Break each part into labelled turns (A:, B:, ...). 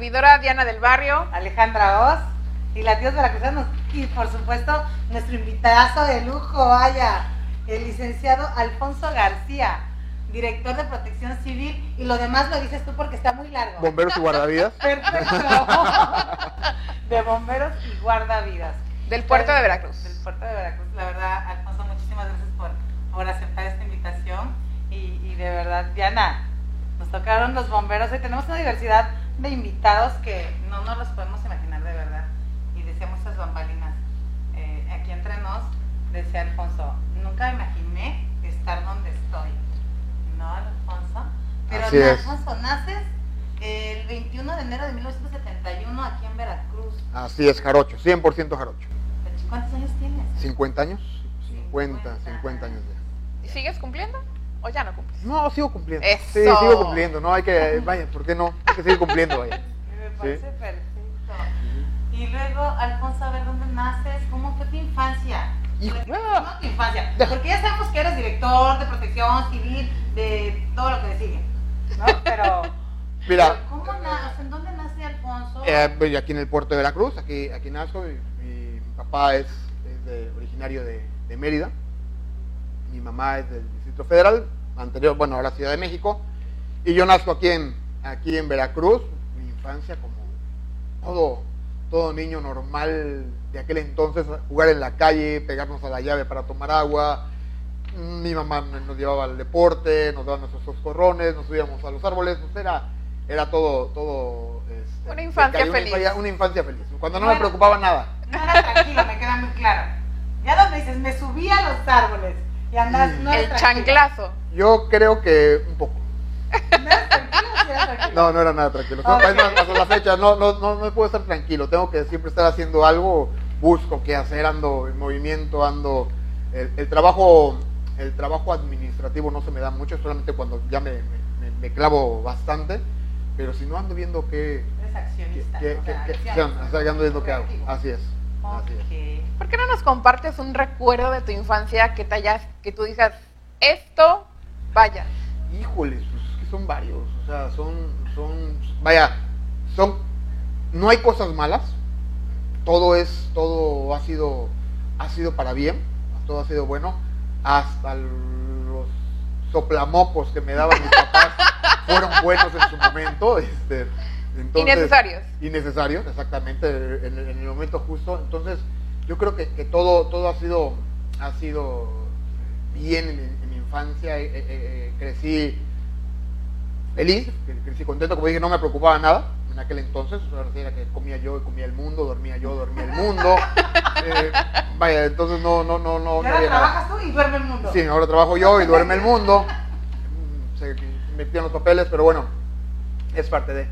A: servidora, Diana del Barrio.
B: Alejandra Oz y Latidos Veracruzanos. Y por supuesto, nuestro invitadazo de lujo, vaya, el licenciado Alfonso García, director de Protección Civil. Y lo demás lo dices tú porque está muy largo.
C: Bomberos y guardavidas.
B: Perfecto. de bomberos y guardavidas.
A: Del puerto de Veracruz.
B: Del puerto de Veracruz. La verdad, Alfonso, muchísimas gracias por, por aceptar esta invitación. Y, y de verdad, Diana, nos tocaron los bomberos. Hoy tenemos una diversidad de invitados que no nos los podemos imaginar de verdad. Y decíamos esas bambalinas. Eh, aquí entre nos, decía Alfonso, nunca me imaginé estar donde estoy. ¿No, Alfonso? Pero
C: Así es.
B: Alfonso, naces el 21 de enero de 1971 aquí en Veracruz.
C: Así es, jarocho, 100% jarocho.
B: ¿Cuántos años tienes?
C: 50 años, 50, 50 años ya.
A: ¿Y sigues cumpliendo o ya no cumples?
C: No, sigo cumpliendo.
A: Eso.
C: Sí, sigo cumpliendo, no hay que, vaya, ¿por qué no? Hay que seguir cumpliendo, vaya.
B: Me parece perfecto. Y luego, Alfonso, a ver dónde naces, cómo fue tu infancia.
C: Hijo-
B: ¿Cómo tu infancia? Porque ya sabemos que eres director de protección civil, de todo lo que sigue. ¿No? Pero.
C: Mira,
B: ¿Cómo na- o sea, ¿En dónde nace Alfonso?
C: eh, aquí en el puerto de Veracruz, aquí, aquí nazco, mi, mi papá es, es de- originario de, de Mérida, mi mamá es del Distrito Federal, anterior, bueno, ahora Ciudad de México, y yo nazco aquí en, aquí en Veracruz, mi infancia como todo, todo niño normal de aquel entonces, jugar en la calle, pegarnos a la llave para tomar agua, mi mamá nos llevaba al deporte, nos daba nuestros coscorrones, nos subíamos a los árboles, pues era, era todo, todo este,
A: Una infancia
C: una
A: feliz.
C: infancia- Una, infancia feliz, cuando no
B: Bueno.
C: me preocupaba nada.
B: Era tranquilo, me queda muy claro. Ya donde dices, me subí a los árboles y andas. No
A: El chanclazo.
C: Yo creo que un poco.
B: ¿No?
C: No, no era nada tranquilo.
B: Ok.
C: Es más, hasta la fecha no, no, no, no puedo estar tranquilo. Tengo que siempre estar haciendo algo. Busco qué hacer, ando en movimiento, ando. El, el trabajo, el trabajo administrativo no se me da mucho, solamente cuando ya me, me- me clavo bastante. Pero si no ando viendo qué,
B: Eres
C: qué,
B: accionista.
C: qué-
B: o
C: qué-
B: sea,
C: qué-
B: acción.
C: o sea, ando viendo qué hago. Así es.
A: ¿Por qué no nos compartes un recuerdo de tu infancia que te hayas, que tú digas, esto, vaya,
C: Híjoles, pues es que son varios, o sea, son, son, vaya, son, no hay cosas malas, todo es, todo ha sido, ha sido para bien, todo ha sido bueno, hasta los soplamocos que me daban mis papás fueron buenos en su momento, este, entonces,
A: innecesarios.
C: innecesarios, exactamente, en, el- en el momento justo. Entonces, yo creo que, que todo, todo ha sido, ha sido bien en, mi- en mi infancia. eh, eh, eh, crecí feliz, cre- crecí contento, como dije, no me preocupaba nada en aquel entonces. Ahora era que comía yo y comía el mundo, dormía yo, dormía el mundo. Eh, vaya, entonces no, no, no, no,
B: Y
C: no
B: ahora
C: había nada.
B: trabajas tú y duerme el mundo.
C: Sí, ahora trabajo yo y duerme el mundo. Se metían los papeles, pero bueno, es parte de.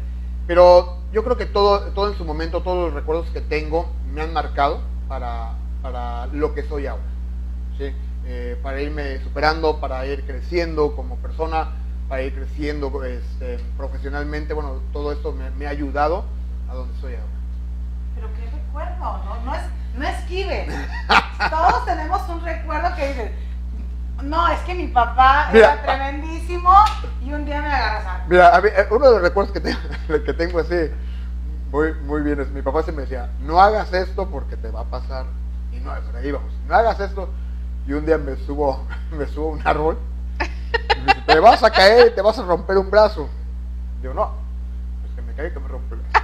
C: Pero yo creo que todo, todo en su momento, todos los recuerdos que tengo me han marcado para, para lo que soy ahora. ¿sí? Eh, para irme superando, para ir creciendo como persona, para ir creciendo este, profesionalmente. Bueno, todo esto me, ha ayudado a donde soy ahora.
B: Pero qué recuerdo, no, no es, no esquive. Todos tenemos un recuerdo que dices, no, es que mi papá
C: Mira.
B: era tremendísimo y un día me agarras a...
C: Mira, a mí, eh, uno de los recuerdos que, tengo- que tengo así, muy, muy bien, es mi papá se me decía, no hagas esto porque te va a pasar. Y no, por ahí vamos, no hagas esto. Y un día me subo, me subo a un árbol, y me dice, te vas a caer y te vas a romper un brazo. Digo, no, es que me caí y que me rompe el brazo.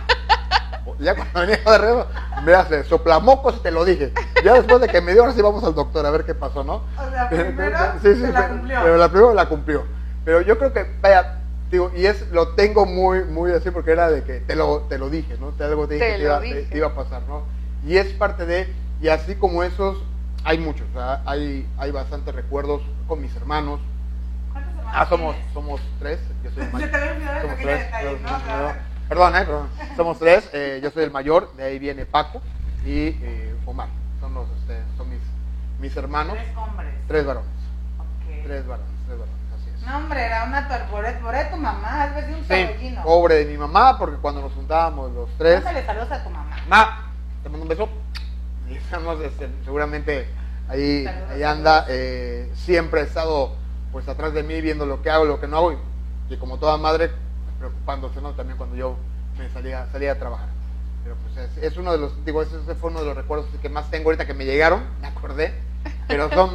C: Ya cuando venía de arriba, me hace soplamocos y te lo dije. Ya después de que me dio, ahora sí vamos al doctor a ver qué pasó, ¿no?
B: O sea, primero
C: Sí, sí,
B: se la
C: pero-
B: cumplió.
C: Pero la primera la cumplió. Pero yo creo que, vaya, digo, y es, lo tengo muy, muy así porque era de que te lo, te lo dije, ¿no? Te algo te dije
A: Te
C: que te iba,
A: dije.
C: te- te iba a pasar, ¿no? Y es parte de, y así como esos, hay muchos, o sea, hay, hay bastantes recuerdos con mis hermanos.
B: ¿Cuántos hermanos
C: Ah, somos, somos tres, yo soy el Somos tres,
B: detalle, ¿no? Claro.
C: Perdón, eh, perdón. Somos tres, eh, yo soy el mayor, de ahí viene Paco y eh, Omar. Son, los, este, son mis, mis hermanos,
B: Tres hombres.
C: tres varones, tres varones, tres varones, así es.
B: No, hombre, era una torporeta. Por tu mamá, has de un
C: Sí, pobre de mi mamá, porque cuando nos juntábamos los tres,
B: Mándale saludos a tu mamá.
C: ma, te mando un beso. Y estamos, este, seguramente ahí,
B: Saludos,
C: ahí anda. eh, siempre ha estado pues atrás de mí viendo lo que hago, lo que no hago, y, y como toda madre, preocupándose, ¿no? También cuando yo me salía, salía a trabajar. Pero pues es, es uno de los, digo, ese fue uno de los recuerdos que más tengo ahorita que me llegaron, me acordé, pero son,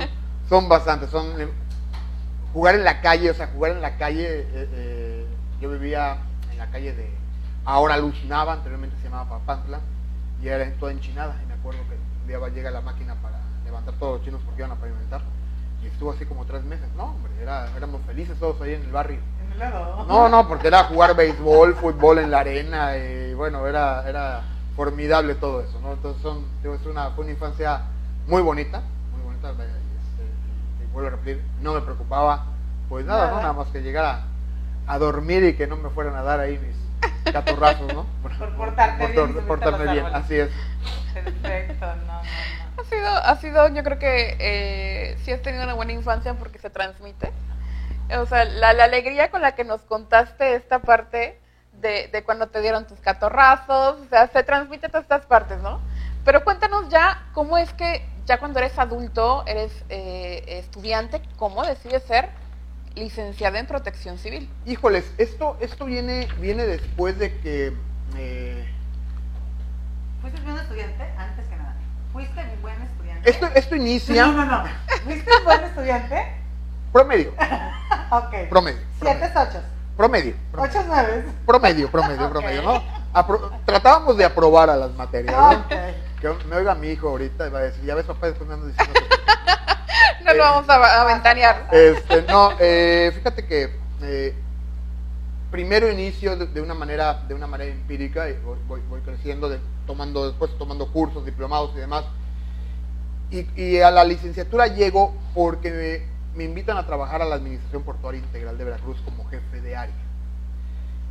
C: son bastantes, son eh, jugar en la calle, o sea, jugar en la calle, eh, eh, yo vivía en la calle de, ahora Lucinaba, anteriormente se llamaba Papantla, y era toda enchinada, y me acuerdo que un día llega la máquina para levantar todos los chinos porque iban a pavimentar, y estuvo así como tres meses, no, hombre, era, éramos felices todos ahí en el barrio. No, no, porque era jugar béisbol, fútbol en la arena, y bueno, era, era formidable todo eso, ¿no? Entonces son, digo, es una, fue una infancia muy bonita, muy bonita, este, y- vuelvo a repetir, no me preocupaba, pues nada, ¿no?
B: Nada.
C: Nada más que llegar a, a dormir y que no me fueran a dar ahí mis catorrazos, ¿no?
B: Por portarte
C: por,
B: bien y
C: por portarme bien, así es.
B: Perfecto, no, no, no.
A: Ha sido, ha sido, yo creo que eh, sí has tenido una buena infancia porque se transmite. O sea, la, la alegría con la que nos contaste esta parte de, de cuando te dieron tus catorrazos, o sea, se transmite a todas estas partes, ¿no? Pero cuéntanos ya cómo es que ya cuando eres adulto, eres eh, estudiante, ¿cómo decides ser licenciada en protección civil?
C: Híjoles, esto, esto viene, viene después de que eh,
B: ¿Fuiste buen estudiante? Antes que nada. ¿Fuiste un buen estudiante?
C: esto, esto inicia
B: No, no, no. ¿Fuiste un buen estudiante?
C: Promedio,
B: Ok.
C: promedio,
B: Siete, ocho.
C: promedio.
B: Ocho, nueve.
C: Promedio, promedio, promedio, ¿no? Apro- tratábamos de aprobar a las materias, ¿no?
B: Ok.
C: Que me oiga mi hijo ahorita y va a decir, ya ves papá, después me ando diciendo que...
A: No lo
C: Eh,
A: vamos a, a ventanear.
C: Este, no, eh, fíjate que eh, primero inicio de, de una manera, de una manera empírica, y voy, voy- voy creciendo, de- tomando, después tomando cursos, diplomados y demás. Y, y a la licenciatura llego porque me, invitan a trabajar a la Administración Portuaria Integral de Veracruz como jefe de área.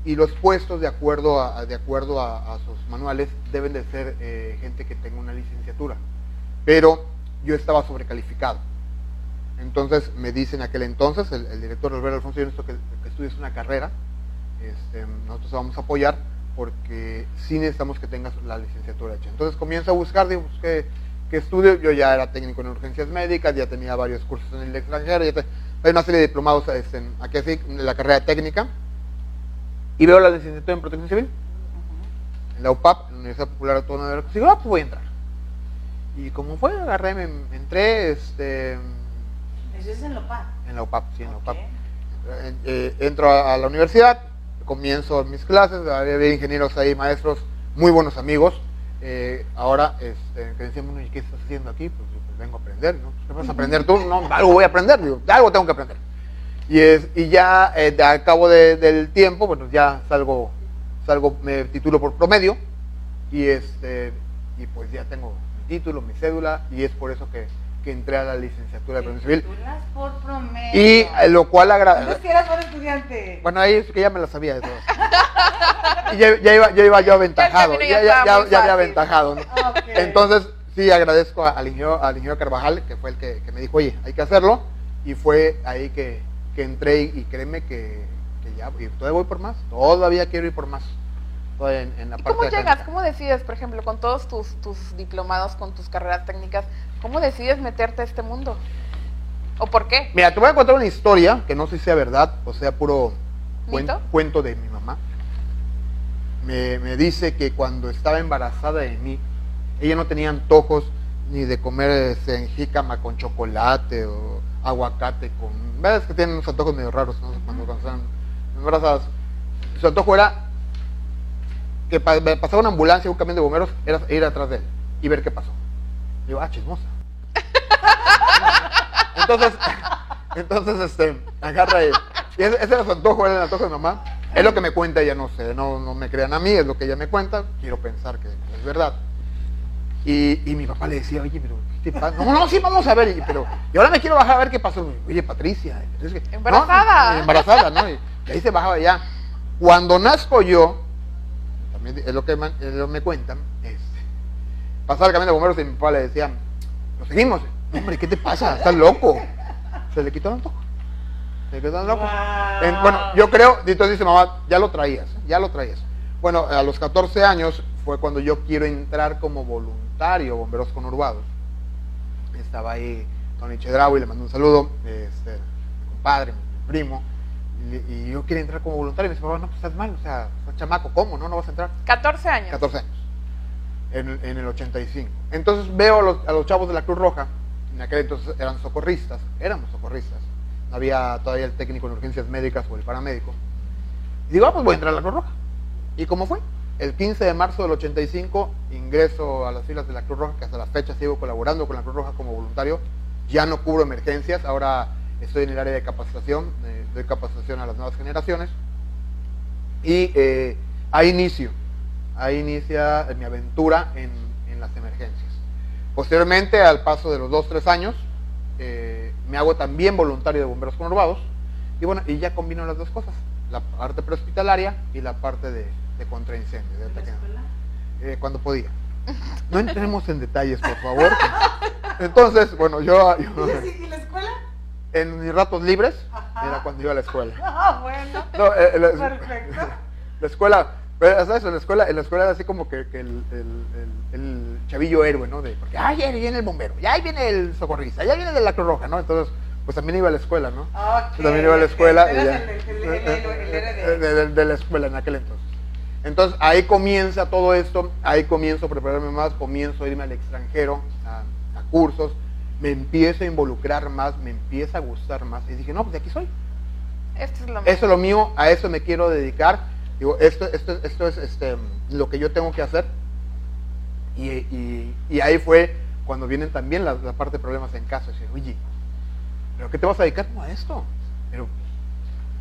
C: Y los puestos, de acuerdo a, de acuerdo a, sus manuales, deben de ser eh, gente que tenga una licenciatura. Pero yo estaba sobrecalificado. Entonces me dice en aquel entonces, el, director Alberto Alfonso, yo necesito que, que estudies una carrera, este, nosotros vamos a apoyar porque sí necesitamos que tengas la licenciatura hecha. Entonces comienzo a buscar, digo, pues, ¿qué, qué estudio? Yo ya era técnico en urgencias médicas, ya tenía varios cursos en el extranjero, ya te- hay una serie de diplomados este, en- aquí así, en la carrera técnica, y veo la licenciatura en protección civil, en la UPAP, en la Universidad Popular Autónoma de Veracruz, y digo, ah, pues voy a entrar. Y como fue, agarré, me, me entré, este,
B: Eso es en Lopa.
C: en la UPAP, sí, en la. UPAP. Eh, eh, entro a, a la universidad, comienzo mis clases, había ingenieros ahí, maestros, muy buenos amigos. Eh, ahora, este, que ¿y qué estás haciendo aquí? Pues, yo, pues, vengo a aprender, ¿no? ¿Qué vas a aprender tú? No, algo voy a aprender, digo, algo tengo que aprender. Y, es, y ya eh, al cabo de- del tiempo, bueno, ya salgo, salgo, me titulo por promedio y este y pues ya tengo mi título, mi cédula y es por eso que, que entré a la licenciatura de protección civil.
B: Por promedio.
C: Y eh, lo cual
B: Entonces,
C: agradece.
B: que eras buen estudiante.
C: Bueno, ahí es que ya me la sabía de. Y ya, ya iba, ya iba yo aventajado, ya,
A: ya
C: ya, había aventajado. ¿no?
B: Ok.
C: Entonces, sí agradezco a- al ingeniero, al ingeniero Carvajal, que fue el que, que me dijo, oye, hay que hacerlo. Y fue ahí que, que entré y, y créeme que, que ya, y todavía voy por más, todavía quiero ir por más. En, en la
A: ¿Y
C: parte
A: cómo llegas? ¿Cómo decides, por ejemplo, con todos tus, tus diplomados, con tus carreras técnicas, cómo decides meterte a este mundo? ¿O por qué?
C: Mira, te voy a contar una historia que no sé si sea verdad o sea puro cuen- cuento de mi mamá. Me, me dice que cuando estaba embarazada de mí, ella no tenía antojos ni de comer este, jícama con chocolate o aguacate con... ¿Ves que tienen unos antojos medio raros ¿no? cuando, cuando están embarazadas? Su antojo era que pa- pasaba una ambulancia, un camión de bomberos, era ir atrás de él y ver qué pasó. Digo, ah, chismosa. Entonces, entonces este, agarra y, y ese, ese era su antojo, era el antojo de mamá. Es lo que me cuenta ella, no sé, no, no me crean a mí, es lo que ella me cuenta, quiero pensar que es verdad. Y, y mi papá le decía, oye, pero ¿qué te pasa? No, no, sí, vamos a ver, y, pero, y ahora me quiero bajar a ver qué pasó. Oye, Patricia, es
A: Embarazada.
C: no, embarazada, ¿no? Y, y ahí se bajaba ya. Cuando nazco yo, también es lo que me, es lo que me cuentan, este, pasaba el camión de bomberos y mi papá le decía, lo seguimos. Hombre, ¿qué te pasa? ¿Estás loco? Se le quitó el antojo. Se le quitó el antojo.
B: Wow.
C: En- bueno, yo creo, entonces dice mamá, ya lo traías, ya lo traías. Bueno, a los 14 años fue cuando yo quiero entrar como voluntario a Bomberos Conurbados. Estaba ahí Tony Chedraui, le mando un saludo, este, compadre, mi primo, y, y yo quería entrar como voluntario. Y me dice, papá, no, pues estás mal, o sea, estás chamaco, ¿cómo? No, no vas a entrar.
A: 14 años.
C: 14 años, en, el- en el 85. Entonces veo a los, a los chavos de la Cruz Roja, en aquel entonces eran socorristas, éramos socorristas, no había todavía el técnico en urgencias médicas o el paramédico. Digo, ah, pues voy a entrar a la Cruz Roja. ¿Y cómo fue? El 15 de marzo del 85 ingreso a las filas de la Cruz Roja, que hasta la fecha sigo colaborando con la Cruz Roja como voluntario. Ya no cubro emergencias, ahora estoy en el área de capacitación, eh, doy capacitación a las nuevas generaciones. Y eh, ahí inicio, ahí inicia mi aventura en, en las emergencias. Posteriormente, al paso de los 2-3 años, eh, me hago también voluntario de bomberos conurbados. Y bueno, y ya combino las dos cosas, la parte prehospitalaria y la parte de, de contraincendio, de
B: ¿En la
C: ataque.
B: escuela?
C: Eh, cuando podía. No entremos en detalles, por favor. Entonces, bueno, yo, yo-
B: ¿Y la escuela?
C: en mis ratos libres
B: Ajá.
C: era cuando iba a la escuela.
B: Ah, bueno.
C: No, eh, la,
B: Perfecto.
C: la escuela, pero, ¿sabes? En la escuela, en la escuela era así como que, que el, el- el- el chavillo héroe, ¿no? De, porque, ay, ahí viene el bombero, ya ahí viene el socorrista, ya viene de la Cruz Roja, ¿no? Entonces, pues también iba a la escuela, ¿no?
B: Ok,
C: Yo también iba a la escuela. y ya-
B: el- el- el- el- el- el de-
C: de, de- la escuela en aquel entonces. Entonces ahí comienza todo esto, ahí comienzo a prepararme más, comienzo a irme al extranjero, a, a cursos, me empiezo a involucrar más, me empieza a gustar más. Y dije, no, pues de aquí soy.
A: Esto es lo
C: Eso es lo mío, a eso me quiero dedicar. Digo, esto, esto, esto es este, lo que yo tengo que hacer. Y, y- y ahí fue cuando vienen también la, la parte de problemas en casa. Dice, oye, ¿pero qué te vas a dedicar? No, a esto. Pero,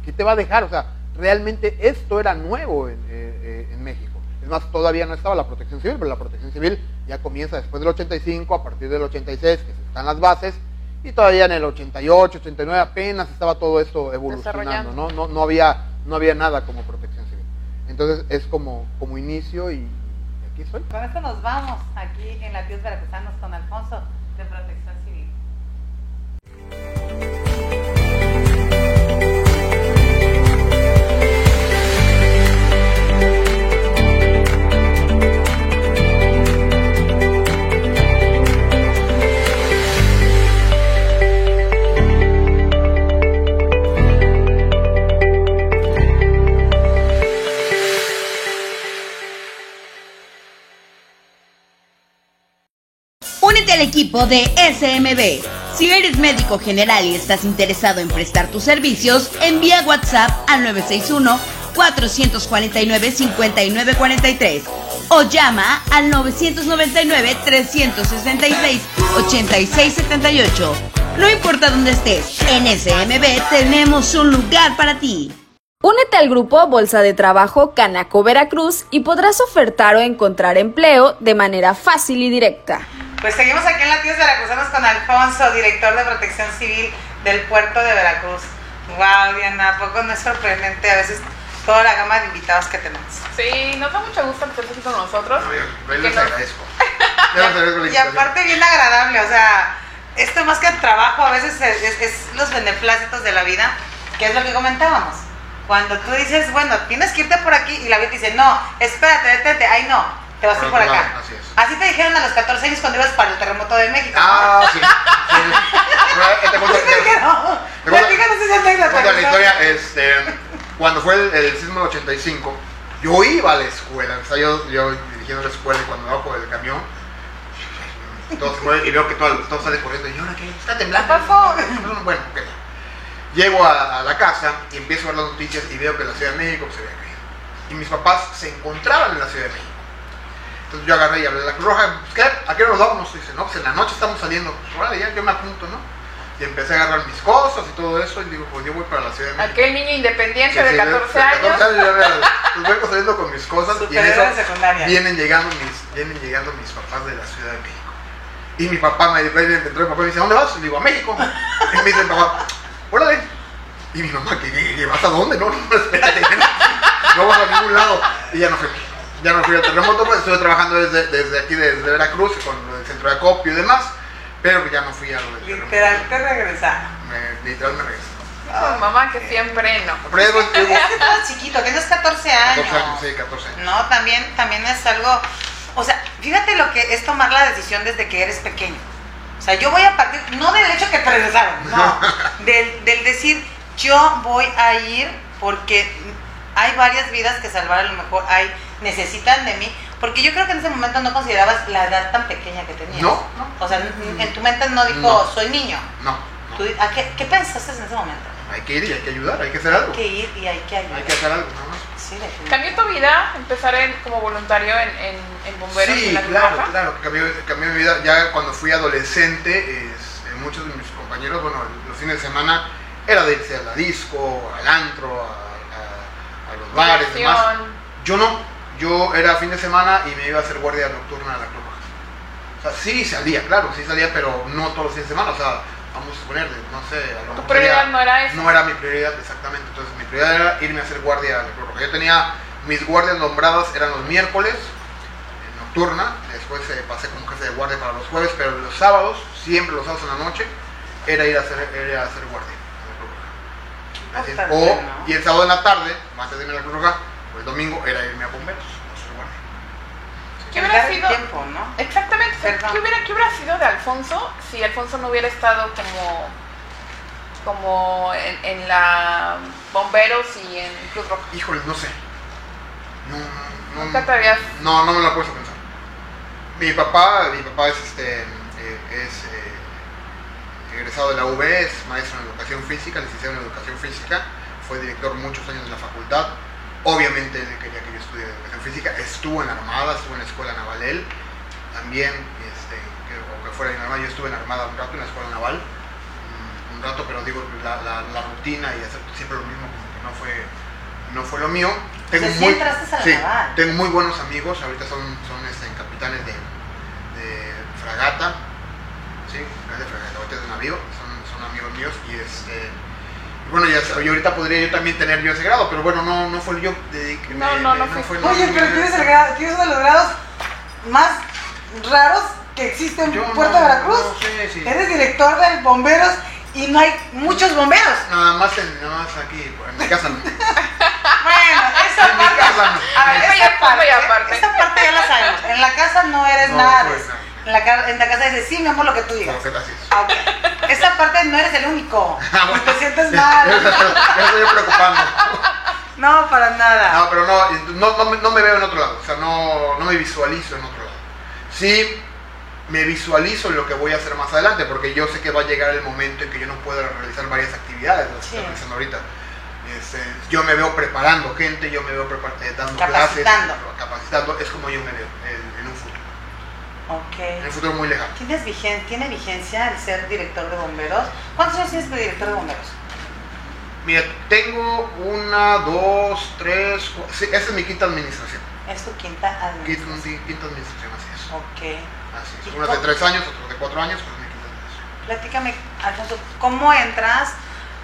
C: ¿qué te va a dejar? O sea, realmente esto era nuevo en, eh, eh, en México. Es más, todavía no estaba la protección civil, pero la protección civil ya comienza después del 85, a partir del 86, que están las bases, y todavía en el 88, 89 apenas estaba todo esto evolucionando. ¿no? No, no, había, no había nada como protección. Entonces es como, como inicio y, aquí estoy.
B: Con esto nos vamos aquí en Latidos Veracruzanos con Alfonso de Protección
D: Al equipo de SMB. Si eres médico general y estás interesado en prestar tus servicios, envía WhatsApp al 961-449-5943 o llama al 999-366-8678. No importa dónde estés, en SMB tenemos un lugar para ti.
E: Únete al grupo Bolsa de Trabajo Canaco Veracruz y podrás ofertar o encontrar empleo de manera fácil y directa.
B: Pues seguimos aquí en Latidos Veracruzanos con Alfonso, director de Protección Civil del puerto de Veracruz. Wow, Diana, ¿a poco no es sorprendente a veces toda la gama de invitados que tenemos?
A: Sí, nos da mucho gusto que estés aquí con nosotros.
C: les
A: Que nos-
C: agradezco. Les agradezco la
B: Y aparte bien agradable, o sea, esto más que trabajo a veces es, es- es los beneplácitos de la vida, que es lo que comentábamos. Cuando tú dices, bueno, tienes que irte por aquí y la vida dice, no, espérate, detente, ay no, te vas a ir
C: Por
B: por acá.
C: lado, así es.
B: Así te dijeron a los 14 años cuando ibas para el terremoto de México.
C: Ah, sí. este, cuando fue el, el sismo del 85, yo iba a la escuela, o sea, yo, yo dirigiendo la escuela y cuando bajo del camión, y veo que todo, todo sale corriendo y yo, ¿ahora qué? Está temblando.
A: ¿Qué pasó?
C: Bueno, ok. Llego a, a la casa y empiezo a ver las noticias y veo que la Ciudad de México se había caído. Y mis papás se encontraban en la Ciudad de México. Entonces yo agarré y hablé a la Cruz Roja, pues, ¿qué? ¿A qué nos vamos? Y dice, no, pues en la noche estamos saliendo. Pues, ya, yo me apunto, ¿no? Y empecé a agarrar mis cosas y todo eso y digo, pues yo voy para la Ciudad de México.
A: Aquel niño independiente de
C: sí,
A: 14 años.
C: 14 años ya veo, pues vengo saliendo con mis cosas y en eso vienen llegando mis, vienen llegando mis papás de la Ciudad de México. Y mi papá me entró mi papá y me dice, ¿a dónde vas? Y le digo, a México. Y me dice mi papá, órale. Y mi mamá, ¿qué, qué, qué, vas a dónde? No, no, espérate. No vas a ningún lado. Y ya no fui. Ya no fui al terremoto, pues estuve trabajando desde, desde aquí, desde Veracruz, con del centro de acopio y demás. Pero que ya no fui a lo del terremoto.
B: Literal, te regresaron.
C: Me, literal me regresé.
A: Con mamá que siempre no.
C: Pero
B: Es que estás chiquito, tienes 14 años.
C: 14 años, sí, 14 años.
B: No, también, también es algo. O sea, fíjate lo que es tomar la decisión desde que eres pequeño. O sea, yo voy a partir, no del hecho que te regresaron, no, del, del decir, yo voy a ir porque hay varias vidas que salvar, a lo mejor hay, necesitan de mí, porque yo creo que en ese momento no considerabas la edad tan pequeña que tenías.
C: No, no.
B: O sea, en, tu mente no dijo,
C: No.
B: soy niño.
C: No, no.
B: Tú, ¿a qué, ¿Qué pensaste en ese momento?
C: Hay que ir y hay que ayudar, hay que hacer algo.
B: Hay que ir y hay que ayudar.
C: Hay que hacer algo, nada más.
B: Sí.
A: ¿Cambió tu vida empezar en- como voluntario en, en, en bomberos
C: Sí,
A: en la
C: claro,
A: Roja?
C: claro, cambió, cambió mi vida. Ya cuando fui adolescente, es, eh, muchos de mis compañeros, bueno, los fines de semana era de irse a la disco, al antro, a, a- a los bares, demás. Yo no, yo era fin de semana y me iba a hacer guardia nocturna a la Cruz Roja. O sea, sí salía, claro, sí salía, pero no todos los fines de semana. O sea, vamos a suponer, no sé, a lo
A: Tu
C: mejor
A: prioridad no era eso.
C: no era mi prioridad, exactamente. Entonces, mi prioridad era irme a hacer guardia a la Cruz Roja. Yo tenía mis guardias nombradas, eran los miércoles, eh, nocturna. Después eh, pasé como jefe de guardia para los jueves, pero los sábados, siempre los sábados en la noche, era ir a hacer, era hacer guardia a la Cruz Roja. Así O, y el sábado en la tarde, antes de irme a la Cruz Roja, o el domingo, era irme a bomberos.
A: Exactamente. ¿Qué hubiera, ¿Qué hubiera sido de Alfonso si Alfonso no hubiera estado como, como en, en la bomberos y en Cruz Roja?
C: Híjole, no sé. No, no,
A: Nunca te habías...
C: No, no me lo he puesto a pensar. Mi papá, mi papá es este eh, es eh, egresado de la UB, es maestro en educación física, licenciado en educación física, fue director muchos años de la facultad. Obviamente él quería que yo estudie educación física, estuvo en la Armada, estuvo en la escuela naval él, también, este, que, o que fuera en la Armada, yo estuve en la Armada un rato, en la escuela naval, mm, un rato, pero digo, la, la- la rutina y hacer siempre lo mismo, como que no fue, no fue lo mío. Tengo muy, sí, tengo muy buenos amigos, ahorita son, son este, capitanes de, de fragata, sí, de fragata, de navío, son, son amigos míos y este... Bueno, ya sé, y ahorita podría yo también tener yo ese grado, pero bueno, no, no fue yo. de- que
A: No,
C: me-
A: no, no
C: fue-
B: Oye, pero tienes, el grado, tienes uno de los grados más raros que existe en
C: Yo
B: Puerto
C: no-
B: Veracruz.
C: no sí.
B: Eres director de bomberos y no hay muchos bomberos.
C: Nada más, en, nada más aquí, en mi casa no.
B: Bueno, esa
C: En mi
B: parte.
C: casa no.
B: A ver,
A: Eso ya
B: esa
A: es punto
B: parte,
A: y aparte.
B: esa parte ya la sabemos. En la casa no eres
C: No,
B: nada.
C: pues, no.
B: En la, en la casa dices, sí, mi amor, lo que tú digas.
C: No, ¿qué tal si es?
B: Ah, ok. Esa parte no eres el único.
C: Ah, bueno.
B: Te sientes mal.
C: estoy preocupando.
B: No, para nada.
C: No, pero no, no, no, me- no me veo en otro lado, o sea, no, no me visualizo en otro lado. Sí me visualizo en lo que voy a hacer más adelante, porque yo sé que va a llegar el momento en que yo no pueda realizar varias actividades, las que
B: Sí.
C: estoy realizando ahorita. Este, yo me veo preparando gente, yo me veo eh, dando
B: Capacitando.
C: clases, capacitando, es como yo me veo en, en un futuro, en un
B: Ok.
C: futuro muy lejano.
B: ¿Tienes vigen- ¿Tiene vigencia el ser director de bomberos? ¿Cuántos años tienes de director de bomberos?
C: Mira, tengo una, dos, tres, cuatro, sí, esa es mi quinta administración.
B: Es tu quinta
C: Quinta,
B: administración.
C: quinta administración, así es.
B: Ok.
C: Así es.
B: ¿Y
C: Unas de tres años, otras de cuatro años, pues mi quinta administración.
B: Platícame, Alfonso, ¿cómo entras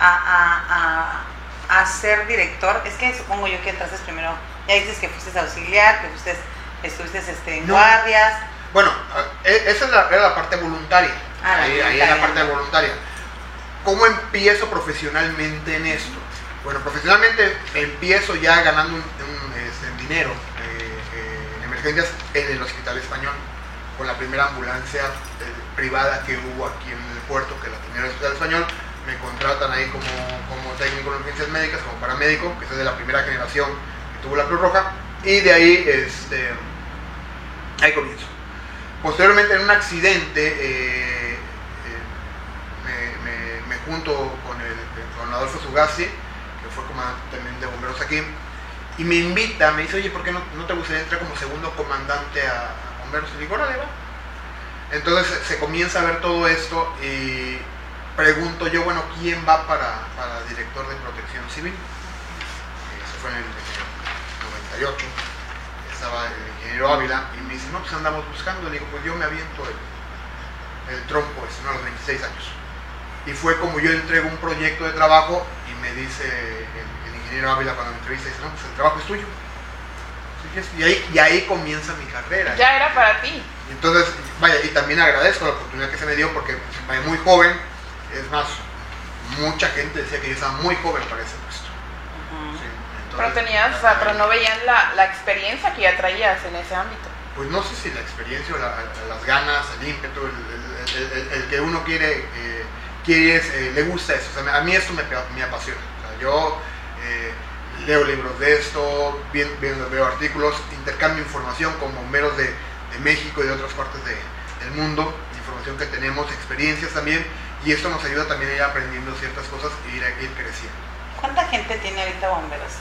B: a, a- a- a ser director? Es que supongo yo que entraste primero, ya dices que fuiste auxiliar, que fuiste, estuviste este, en
C: No.
B: guardias.
C: Bueno, e- esa es la- era la parte voluntaria.
B: Ah,
C: ahí, ahí es la parte voluntaria. ¿Cómo empiezo profesionalmente en esto? Bueno, profesionalmente empiezo ya ganando un, un, este, dinero eh, eh, en emergencias en el Hospital Español, con la primera ambulancia eh, privada que hubo aquí en el puerto, que la tenía el Hospital Español. Me contratan ahí como, como técnico en urgencias médicas, como paramédico, que es de la primera generación que tuvo la Cruz Roja. Y de ahí, este, ahí comienzo. Posteriormente, en un accidente, eh, eh, me, junto con, el, con Adolfo Sugasti, que fue comandante también de bomberos aquí, y me invita, me dice, oye, ¿por qué no, te gustaría entrar como segundo comandante a, bomberos? Y digo, órale, va. Entonces se, comienza a ver todo esto y pregunto yo, bueno, ¿quién va para, para director de protección civil? Eso fue el, en el 98 estaba el ingeniero Ávila y me dice, no, pues andamos buscando. Le digo, pues yo me aviento el, el trompo, ese, ¿no? a los 26 años. Y fue como yo entrego un proyecto de trabajo y me dice el, el ingeniero Ávila cuando me entrevista, dice, no, pues el trabajo es tuyo. Es- Y ahí, y ahí comienza mi carrera.
A: Ya era para ti.
C: Entonces, vaya, y también agradezco la oportunidad que se me dio porque vaya, muy joven, es más, mucha gente decía que yo estaba muy joven para ese puesto. Sí,
A: Pero tenías, o sea, pero no veían la, la experiencia que ya traías en ese ámbito.
C: pues no sé si la experiencia o la- las ganas, el ímpetu, el, el- el- el que uno quiere, eh, quiere eh, le gusta eso. O sea, a mí esto me, me apasiona. O sea, yo eh, leo libros de esto, bien, bien- veo artículos, intercambio información con bomberos de, de México y de otras partes de- del mundo, información que tenemos, experiencias también, y esto nos ayuda también a ir aprendiendo ciertas cosas e ir, ir creciendo.
B: ¿Cuánta gente tiene ahorita bomberos?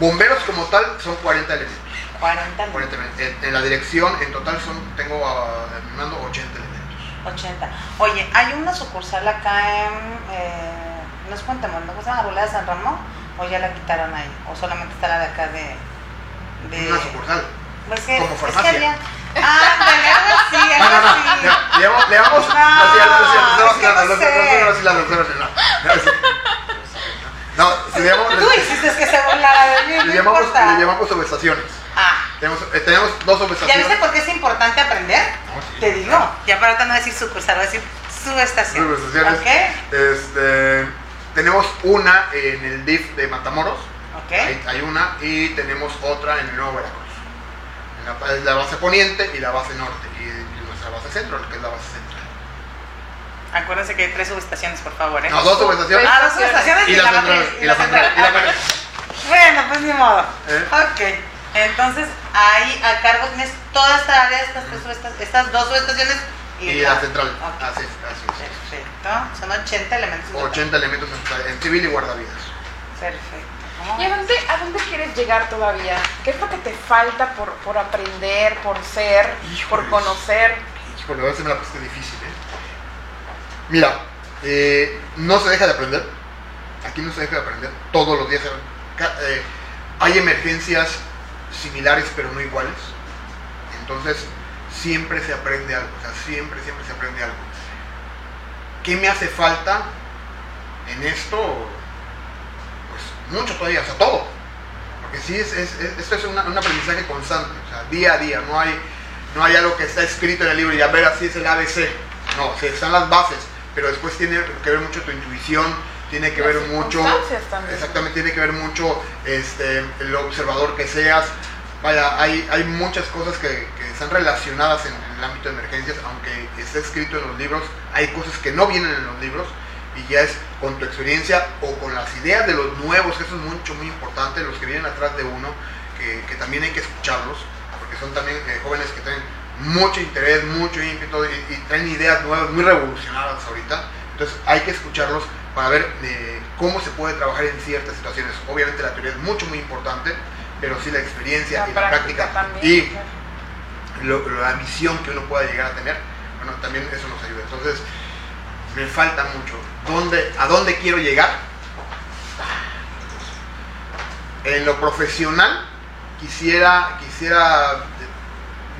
C: Bomberos como tal son 40 elementos.
B: 40,
C: 40 elementos. En, en la dirección en total son, tengo me mando 80 elementos.
B: 80. Oye, hay una sucursal acá en. Eh, no es Puente Mondo, ¿cómo se llama? ¿Arboleda de San Ramón? ¿O ya la quitaron ahí? ¿O solamente está la de acá de.? de...
C: Una sucursal.
B: Pues que,
C: como
B: es que
C: farmacia.
B: había. Ah, así,
C: No. Le, le vamos, le vamos.
B: No,
C: no, sí, no, sí, no,
B: es que
C: no,
B: no
C: no, no,
B: sé.
C: no, no, sí, la- no, no, no, no, sí. No, si le llamamos,
B: Tú hiciste que se burlara de mí,
C: le
B: no
C: llamamos,
B: importa.
C: le llamamos subestaciones.
B: Ah,
C: Tenemos, eh, tenemos dos
B: ¿ya
C: subestaciones.
B: viste por qué es importante aprender?
C: No, sí.
B: Te digo. Ya para ahorita no decir sucursal, voy a decir subestación.
C: Subestaciones.
B: ¿Ok?
C: Este, tenemos una en el DIF de Matamoros.
B: ¿Ok?
C: Hay, hay una y tenemos otra en el Nuevo Veracruz. En la, base poniente y la base norte. Y, y nuestra base centro, que es la base central.
B: Acuérdense que hay tres subestaciones, por favor, ¿eh?
C: No, dos subestaciones.
B: Ah, dos subestaciones
C: Y
B: y,
C: la central.
B: matriz,
C: Y la central. Y la matriz.
B: Bueno, pues ni modo.
C: ¿Eh?
B: Ok. Entonces, ahí a cargo tienes toda esta área, estas, tres subesta- estas dos subestaciones y,
C: Y la central.
B: Ok.
C: Así así es.
B: Perfecto. Son 80 elementos. en total.
C: 80 elementos en, en civil y guardavidas.
B: Perfecto.
A: ¿Y a dónde, a dónde quieres llegar todavía? ¿Qué es lo que te falta por, por aprender, por ser, por conocer?
C: Híjole, a veces me la puse difícil. Mira, eh, no se deja de aprender. Aquí no se deja de aprender. Todos los días. Eh, hay emergencias similares pero no iguales. Entonces, siempre se aprende algo. O sea, siempre, siempre se aprende algo. ¿Qué me hace falta en esto? Pues mucho todavía, o sea, todo. Porque sí, es, es- es- esto es un aprendizaje constante, o sea, día a día. No hay, no hay algo que está escrito en el libro y a ver, así es el ABC. No, sí, están las bases, pero después tiene que ver mucho tu intuición, tiene que
A: Las
C: ver mucho.
A: también.
C: Exactamente, tiene que ver mucho este, el observador que seas. Vaya, hay, hay muchas cosas que, que están relacionadas en, en el ámbito de emergencias, aunque esté escrito en los libros, hay cosas que no vienen en los libros y ya es con tu experiencia o con las ideas de los nuevos, que eso es mucho, muy importante, los que vienen atrás de uno, que, que también hay que escucharlos, porque son también eh, jóvenes que tienen mucho interés, mucho ímpetu y, y traen ideas nuevas, muy revolucionadas ahorita. Entonces hay que escucharlos para ver eh, cómo se puede trabajar en ciertas situaciones. Obviamente la teoría es mucho, muy importante, pero sí la experiencia y la práctica y lo- la visión que uno pueda llegar a tener, bueno, también eso nos ayuda. Entonces, me falta mucho. ¿Dónde, ¿A dónde quiero llegar? En lo profesional, quisiera, quisiera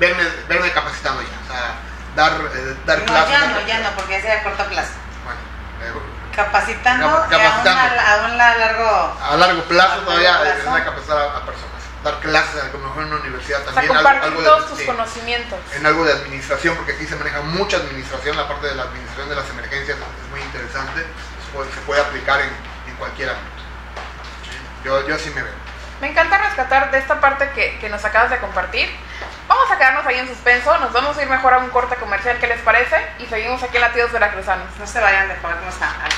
C: verme, verme capacitando ya, o sea, dar, eh, dar
B: No,
C: clases.
B: ya no, ya no, porque ese a corto plazo.
C: Bueno, eh,
B: Capacitando,
C: Cap- capacitando.
B: A, un, a un largo.
C: a largo plazo
B: A
C: todavía es una capacitar a, a personas. Dar clases, a lo mejor en una universidad
A: O sea,
C: también. algo-
A: compartir
C: algo de-
A: todos tus
C: sí.
A: conocimientos.
C: en algo de administración, porque aquí se maneja mucha administración, la parte de la administración de las emergencias es muy interesante, se puede, se puede aplicar en, en cualquier ámbito. Yo, yo sí me veo.
A: Me encanta rescatar de esta parte que, que nos acabas de compartir. Quedarnos ahí en suspenso, nos vamos a ir mejor a un corte comercial, ¿qué les parece? Y seguimos aquí en Latidos Veracruzanos.
B: No se vayan de vamos a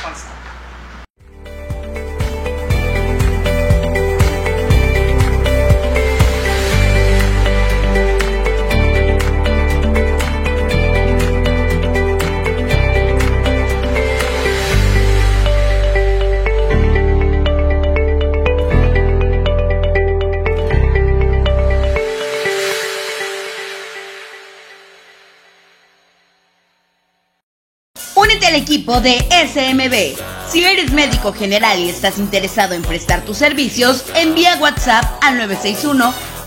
D: de SMB. Si eres médico general y estás interesado en prestar tus servicios, envía WhatsApp al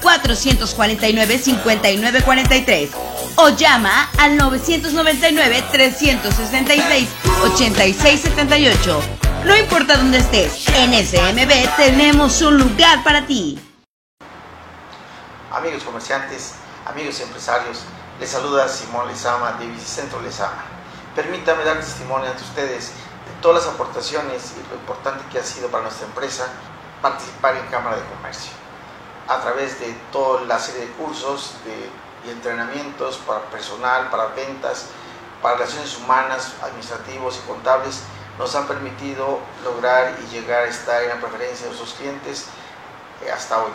D: 961-449-5943 o llama al 999-366-8678. No importa dónde estés, en SMB tenemos un lugar para ti.
F: Amigos comerciantes, amigos empresarios, les saluda Simón Lezama de Bicicentro Lezama. Permítame dar testimonio ante ustedes de todas las aportaciones y lo importante que ha sido para nuestra empresa participar en Cámara de Comercio. A través de toda la serie de cursos de y entrenamientos para personal, para ventas, para relaciones humanas, administrativos y contables, nos han permitido lograr y llegar a estar en la preferencia de nuestros clientes eh, hasta hoy.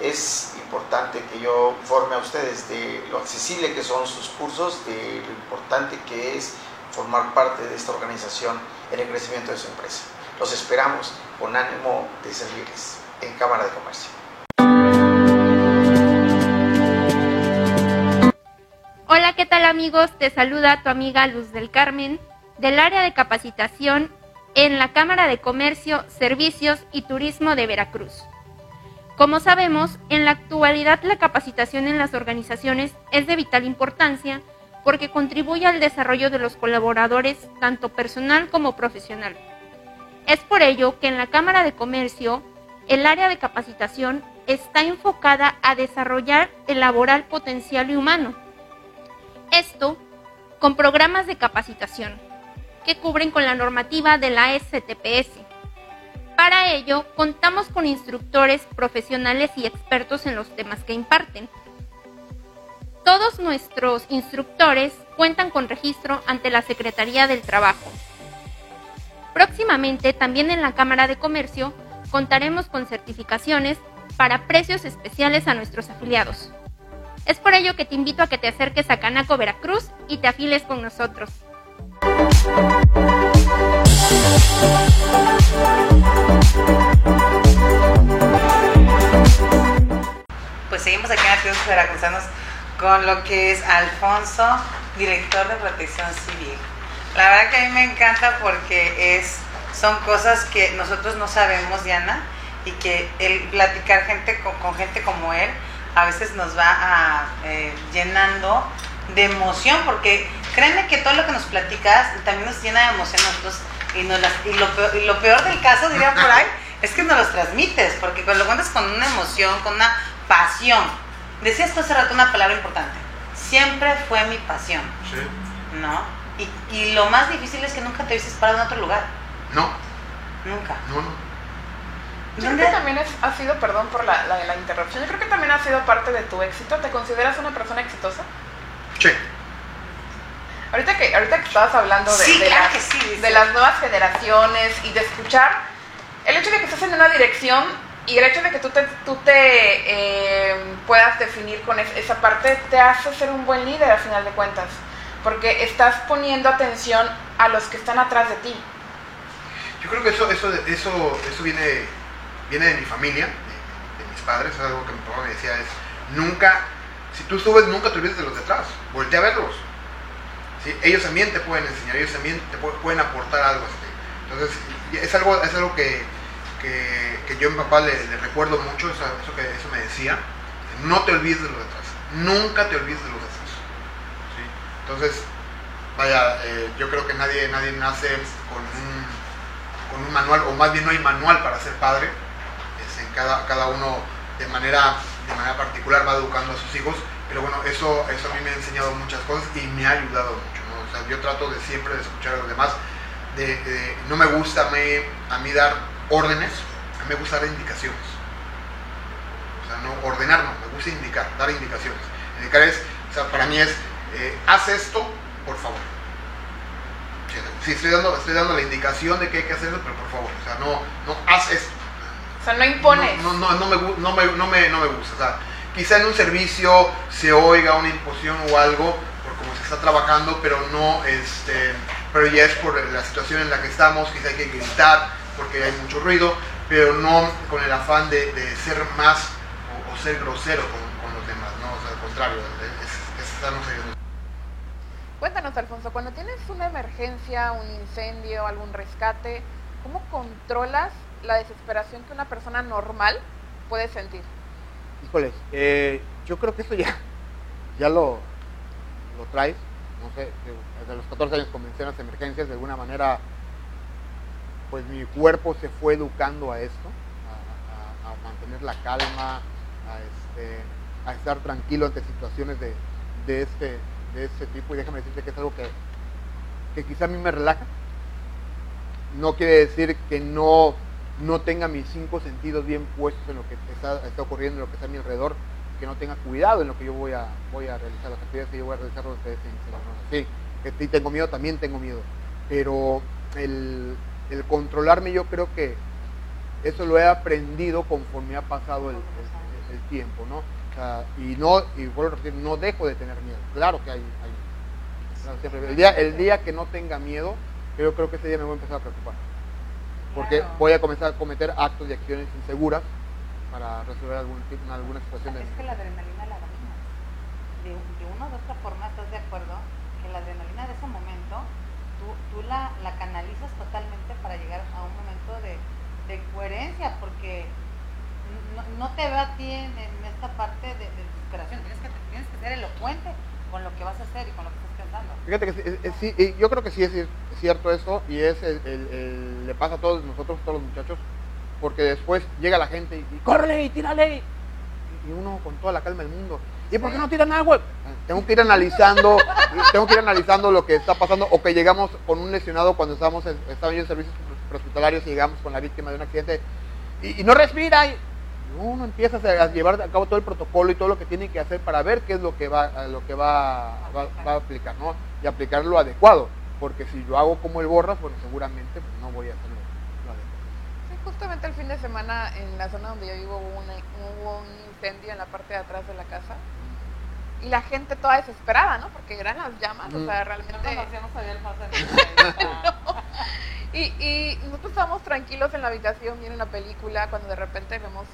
F: Es importante que yo informe a ustedes de lo accesible que son sus cursos, de lo importante que es formar parte de esta organización en el crecimiento de su empresa. Los esperamos con ánimo de servirles en Cámara de Comercio.
G: Hola, ¿qué tal amigos? Te saluda tu amiga Luz del Carmen del área de capacitación en la Cámara de Comercio, Servicios y Turismo de Veracruz. Como sabemos, en la actualidad la capacitación en las organizaciones es de vital importancia porque contribuye al desarrollo de los colaboradores tanto personal como profesional. Es por ello que en la Cámara de Comercio el área de capacitación está enfocada a desarrollar el laboral potencial y humano. Esto con programas de capacitación que cubren con la normativa de la STPS. Para ello, contamos con instructores profesionales y expertos en los temas que imparten. Todos nuestros instructores cuentan con registro ante la Secretaría del Trabajo. Próximamente, también en la Cámara de Comercio, contaremos con certificaciones para precios especiales a nuestros afiliados. Es por ello que te invito a que te acerques a Canaco Veracruz y te afiles con nosotros.
B: Pues seguimos aquí en Veracruzanos con lo que es Alfonso, director de Protección Civil. La verdad que a mí me encanta porque es, son cosas que nosotros no sabemos, Diana, y que el platicar gente con, gente como él a veces nos va eh, llenando de emoción, porque créeme que todo lo que nos platicas también nos llena de emoción nosotros y, nos y, lo peor, y lo peor del caso, diría por ahí, es que nos los transmites, porque cuando lo cuentas con una emoción, con una pasión, decías tú hace rato una palabra importante, siempre fue mi pasión,
C: Sí.
B: ¿no? Y, y lo más difícil es que nunca te hubieses parado en otro lugar,
C: No,
B: nunca.
C: no, no.
A: Yo creo que también es, ha sido, perdón por la, la, la interrupción, yo creo que también ha sido parte de tu éxito. ¿Te consideras una persona exitosa?
C: Sí.
A: Ahorita que, ahorita que estabas hablando de,
B: Sí,
A: de
B: claro
A: las,
B: que sí, dice.
A: de las nuevas generaciones y de escuchar, el hecho de que estés en una dirección y el hecho de que tú te, tú te eh, puedas definir con es- esa parte te hace ser un buen líder a final de cuentas, porque estás poniendo atención a los que están atrás de ti.
C: Yo creo que eso, eso, eso, eso viene, viene de mi familia, de, mis padres. Es algo que mi papá me decía es, nunca, si tú subes, nunca te olvides de los de atrás. Voltea a verlos. ¿sí? Ellos también te pueden enseñar, ellos también te pu- pueden aportar algo. este. Entonces, es algo, es algo que, que, que yo a mi papá le, le recuerdo mucho, eso, eso que eso me decía. No te olvides de los de atrás. Nunca te olvides de los de atrás. ¿sí? Entonces, vaya, eh, yo creo que nadie, nadie nace con un, con un manual, o más bien no hay manual para ser padre. Es en cada, cada uno de manera, de manera particular va educando a sus hijos, pero bueno, eso, eso a mí me ha enseñado muchas cosas y me ha ayudado mucho. ¿no? O sea, yo trato de siempre de escuchar a los demás. De, de- no me gusta a mí, a mí dar órdenes, a mí me gusta dar indicaciones. O sea, no ordenar, no, me gusta indicar, dar indicaciones. Indicar es, o sea, para mí es, eh, haz esto, por favor. Sí, estoy dando, estoy dando la indicación de que hay que hacerlo, pero por favor, o sea, no, no haz esto.
A: O sea, no impones.
C: No, no, no, me, gu- no, me, no, me, no me gusta. O sea, quizá en un servicio se oiga una imposición o algo por cómo se está trabajando, pero no, este, pero ya es por la situación en la que estamos, quizá hay que gritar porque hay mucho ruido, pero no con el afán de, de ser más o, o ser grosero con, con los demás, ¿no? O sea, al contrario, es, es estarnos ayudando.
A: Cuéntanos, Alfonso, cuando tienes una emergencia, un incendio, algún rescate, ¿cómo controlas la desesperación que una persona normal puede sentir?
C: Híjoles, eh, yo creo que eso ya, ya lo, lo traes, no sé, de- desde los 14 años comencé en las emergencias, de alguna manera, pues mi cuerpo se fue educando a esto, a, mantener la calma, a, este, a estar tranquilo ante situaciones de, de, este, de este tipo, y déjame decirte que es algo que, que quizá a mí me relaja, no quiere decir que no, no tenga mis cinco sentidos bien puestos en lo que está, ocurriendo, en lo que está a mi alrededor, que no tenga cuidado en lo que yo voy a, voy a realizar, las actividades que yo voy a realizar donde ustedes sí tengo miedo, también tengo miedo. Pero el, el controlarme yo creo que eso lo he aprendido conforme ha pasado el, el- el tiempo, ¿no? O sea, y no, y vuelvo a repetir, no dejo de tener miedo. Claro que hay, hay-. El día, el día que no tenga miedo, yo creo que ese día me voy a empezar a preocupar. Porque voy a comenzar a cometer actos y acciones inseguras para resolver algún, alguna situación de
B: Es que la adrenalina la dominas. De, de una u otra forma, ¿estás de acuerdo? Que la adrenalina de ese momento, tú, tú la, la canalizas totalmente para llegar a un momento de, de coherencia, porque no, no te veo a ti en, en esta parte de, de desesperación. Tienes que, tienes que ser elocuente con lo que vas a hacer y con lo que estás pensando.
C: Fíjate que sí, yo creo que sí es cier- cierto eso y es el, el- el- le pasa a todos nosotros, todos los muchachos, porque después llega la gente y, y córrele y tírale. Y uno con toda la calma del mundo. ¿Y por qué no tiran agua? Tengo que ir analizando, tengo que ir analizando lo que está pasando o que llegamos con un lesionado cuando estábamos en, estaba yo en servicios prehospitalarios y llegamos con la víctima de un accidente y, no respira. Y uno empieza a llevar a cabo todo el protocolo y todo lo que tiene que hacer para ver qué es lo que va, lo que va, va, a aplicar, ¿no? Y aplicar lo adecuado. Porque si yo hago como el borras, bueno, seguramente pues, no voy a hacerlo
A: justamente el fin de semana en la zona donde yo vivo hubo, una- hubo un incendio en la parte de atrás de la casa y la gente toda desesperada, ¿no? Porque eran las llamas, o
C: Mm.
A: sea,
B: No
A: realmente...
B: conocíamos todavía el José.
A: Y, y nosotros estábamos tranquilos en la habitación viendo una película cuando de repente vemos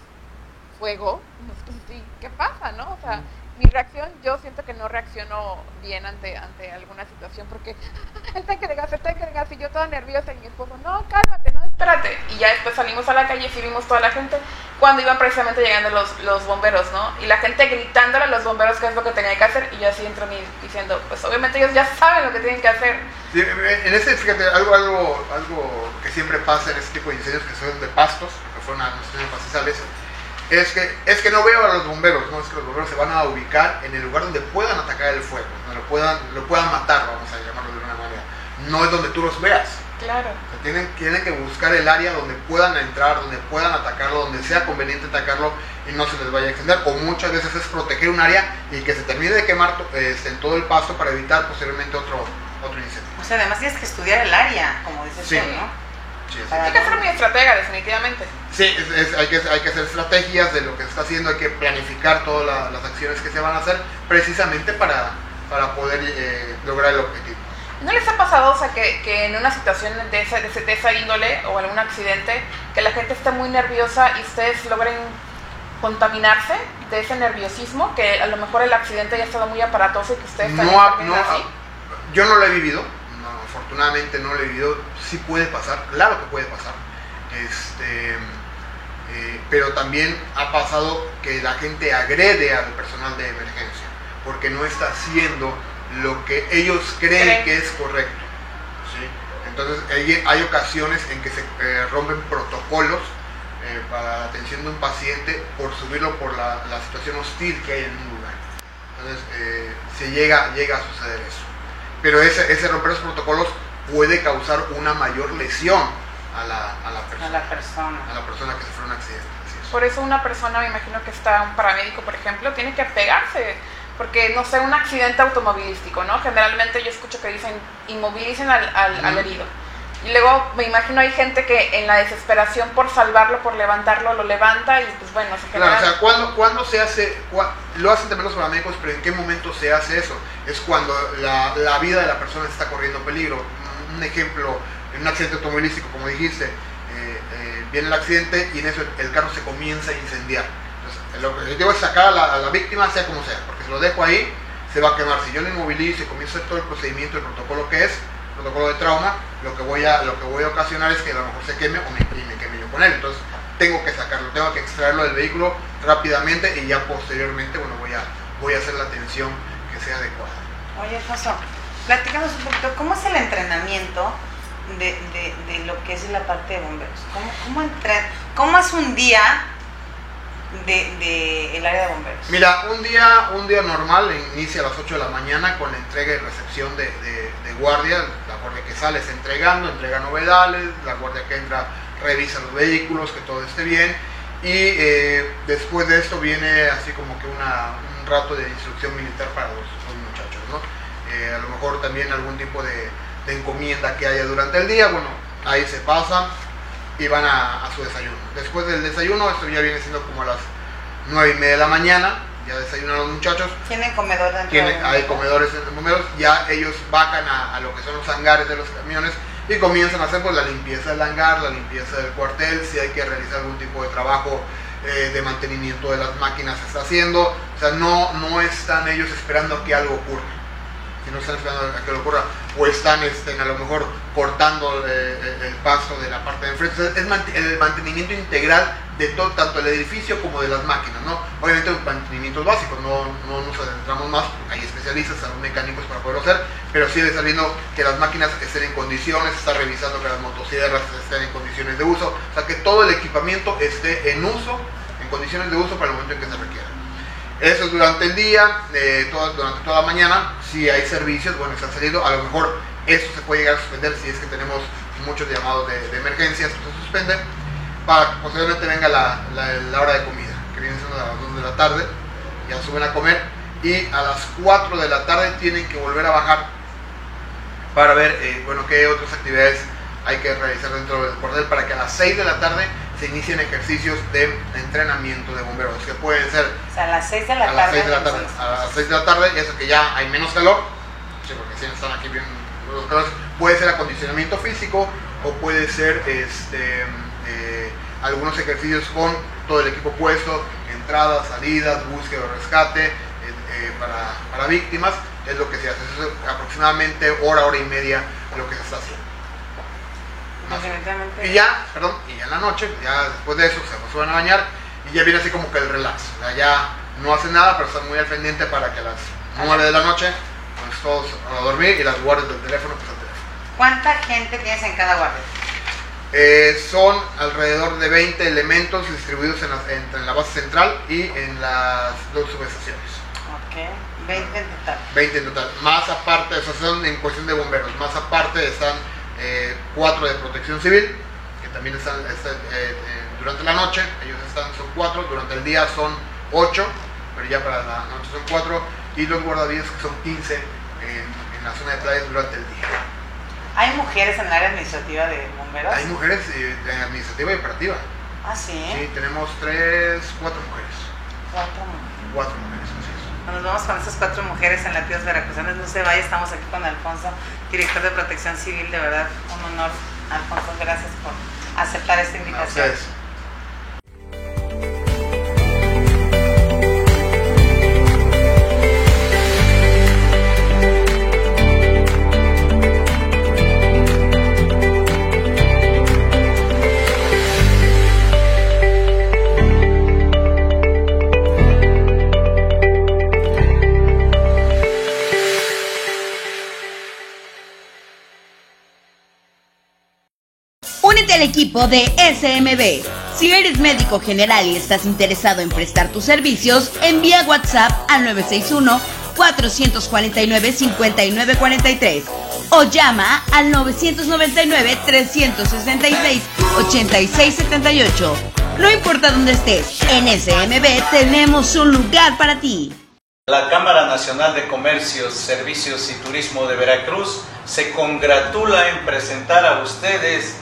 A: fuego. Nosotros sí, ¿qué pasa, no? O sea, mi reacción, yo siento que no reacciono bien ante, ante alguna situación porque el tanque de gas, el tanque de gas, y yo toda nerviosa y mi esposo, no, cálmate, no, espérate. Y ya después salimos a la calle y vimos toda la gente cuando iban precisamente llegando los, los bomberos, ¿no? Y la gente gritándole a los bomberos qué es lo que tenía que hacer y yo así entro diciendo, pues obviamente ellos ya saben lo que tienen que hacer.
C: Sí, en ese, fíjate, algo, algo, algo que siempre pasa en este tipo de incendios que son de pastos, que fueron a nuestros pastizales, es que, es que no veo a los bomberos, no es que los bomberos se van a ubicar en el lugar donde puedan atacar el fuego, donde lo puedan, lo puedan matar, vamos a llamarlo de alguna manera. No es donde tú los veas.
A: Claro.
C: O sea, tienen, tienen que buscar el área donde puedan entrar, donde puedan atacarlo, donde sea conveniente atacarlo y no se les vaya a extender. O muchas veces es proteger un área y que se termine de quemar este, en todo el pasto para evitar posteriormente otro, otro incendio.
B: O sea, además tienes que estudiar el área, como dices
C: Sí.
B: tú, ¿no?
A: Hay que ser muy estratega, definitivamente.
C: Sí, es- es- hay, que, hay que hacer estrategias de lo que se está haciendo, hay que planificar todas la- las acciones que se van a hacer precisamente para, para poder eh, lograr el objetivo.
A: ¿No les ha pasado, o sea, que, que en una situación de esa, de, esa índole o algún accidente, que la gente esté muy nerviosa y ustedes logren contaminarse de ese nerviosismo, que a lo mejor el accidente ya ha estado muy aparatoso y que ustedes
C: No, no,
A: así?
C: yo no lo he vivido, afortunadamente no lo he vivido, sí puede pasar, claro que puede pasar, este, eh, pero también ha pasado que la gente agrede al personal de emergencia, porque no está haciendo lo que ellos creen
A: Creen.
C: que es correcto. ¿sí? Entonces hay, hay ocasiones en que se eh, rompen protocolos eh, para la atención de un paciente por subirlo por la, la situación hostil que hay en un lugar. Entonces se llega, llega a suceder eso. Pero ese, ese romper los protocolos puede causar una mayor lesión a la, a la
B: A
C: persona,
B: la persona.
C: a la persona que sufrió un accidente. es.
A: Por eso una persona, me imagino que está un paramédico, por ejemplo, tiene que pegarse. Porque, no sé, un accidente automovilístico, ¿no? Generalmente yo escucho que dicen, inmovilicen al, al- herido. Y luego me imagino hay gente que en la desesperación por salvarlo, por levantarlo, lo levanta y pues bueno, se genera...
C: Claro, o sea, ¿cuándo, cuándo se hace? cua- lo hacen también los paramédicos, pero ¿en qué momento se hace eso? Es cuando la, la vida de la persona está corriendo peligro. Un- ejemplo, en un accidente automovilístico, como dijiste, eh, eh, viene el accidente y en eso el carro se comienza a incendiar. Entonces, el objetivo es sacar a la, a la víctima, sea como sea, porque si lo dejo ahí, se va a quemar. Si yo lo inmovilizo y comienzo todo el procedimiento, el protocolo que es, protocolo de trauma, lo que voy a, lo que voy a ocasionar es que a lo mejor se queme o me, me queme yo con él. Entonces, tengo que sacarlo, tengo que extraerlo del vehículo rápidamente y ya posteriormente, bueno, voy a, voy a hacer la atención que sea adecuada.
B: Oye, Alfonso, platícanos un poquito, ¿cómo es el entrenamiento de, de- de lo que es la parte de bomberos? ¿Cómo, cómo, cómo es un día de, de el área de bomberos?
C: Mira, un día, un día normal inicia a las 8 de la mañana con la entrega y recepción de, de- guardia. La guardia que sale está entregando, entrega novedades, la guardia que entra revisa los vehículos, que todo esté bien. Y eh, después de esto viene así como que un rato de instrucción militar para los, los muchachos, ¿no? Eh, a lo mejor también algún tipo de, de encomienda que haya durante el día, bueno, ahí se pasa y van a, a su desayuno. Después del desayuno, esto ya viene siendo como a las 9 y media de la mañana, ya desayunan los muchachos,
B: Tienen comedor dentro
C: tienen,
B: del-
C: hay comedores en los comedores, ya ellos bajan a, a lo que son los hangares de los camiones y comienzan a hacer pues la limpieza del hangar, la limpieza del cuartel, si hay que realizar algún tipo de trabajo eh, de mantenimiento de las máquinas se está haciendo, o sea, no, no están ellos esperando que algo ocurra, si no están esperando a que ocurra, o están este, a lo mejor cortando eh, el, el paso de la parte de enfrente, O sea, es el mantenimiento integral de todo, tanto el edificio como de las máquinas, ¿no? Obviamente los mantenimientos básicos, no, no nos adentramos más, hay especialistas, hay mecánicos para poderlo hacer, pero sí está viendo que las máquinas estén en condiciones, está revisando que las motosierras estén en condiciones de uso, o sea que todo el equipamiento esté en uso, en condiciones de uso para el momento en que se requiera. Eso es durante el día, eh, durante toda la mañana, si hay servicios, bueno, se han salido, a lo mejor eso se puede llegar a suspender si es que tenemos muchos llamados de, de emergencias, se suspende, para que posteriormente venga la, la- la hora de comida, que viene siendo a las 2 de la tarde, ya suben a comer, y a las 4 de la tarde tienen que volver a bajar para ver, eh, bueno, qué otras actividades hay que realizar dentro del cuartel para que a las 6 de la tarde se inicien ejercicios de entrenamiento de bomberos, que pueden ser
B: O sea, a las 6 de la
C: a
B: tarde.
C: las 6 de la tarde.
B: entonces.
C: A las 6 de la tarde, eso que ya hay menos calor, sí, porque si están aquí bien los calores, puede ser acondicionamiento físico o puede ser este, eh, algunos ejercicios con todo el equipo puesto, entradas, salidas, búsqueda o rescate eh, eh, para, para víctimas, es lo que se hace. Eso es aproximadamente hora, hora y media lo que se está haciendo. Más o menos.
B: Definitivamente.
C: Y ya, perdón, y ya en la noche, ya después de eso se suben a bañar y ya viene así como que el relax. O sea, ya no hacen nada, pero están muy al pendiente para que a las 9 de la noche, pues todos a dormir y las guardias del teléfono, pues al teléfono.
B: ¿Cuánta gente tienes en cada guardia?
C: Eh, son alrededor de 20 elementos distribuidos en la, en- en la base central y en las dos subestaciones.
B: Ok, 20 en total.
C: 20 en total. Más aparte, o sea, son en cuestión de bomberos. Más aparte están eh, cuatro de protección civil, que también están, están, eh, eh, durante la noche. Ellos están, son cuatro. Durante el día son ocho, pero ya para la noche son cuatro. Y los guardavidas que son 15 en, en la zona de playas durante el día.
B: ¿Hay mujeres en el área administrativa de bomberos?
C: Hay mujeres de administrativa y operativa.
B: Ah, sí.
C: Sí, tenemos tres, cuatro mujeres.
B: Cuatro mujeres.
C: Cuatro mujeres.
B: Nos vamos con estas cuatro mujeres en latidos veracruzanos. No se vaya, estamos aquí con Alfonso, director de Protección Civil. De verdad, un honor. Alfonso, gracias por aceptar esta invitación.
C: ustedes.
D: De SMB. Si eres médico general y estás interesado en prestar tus servicios, envía WhatsApp al 961-449-5943 o llama al 999-366-8678. No importa dónde estés, en SMB tenemos un lugar para ti.
H: La Cámara Nacional de Comercios, Servicios y Turismo de Veracruz se congratula en presentar a ustedes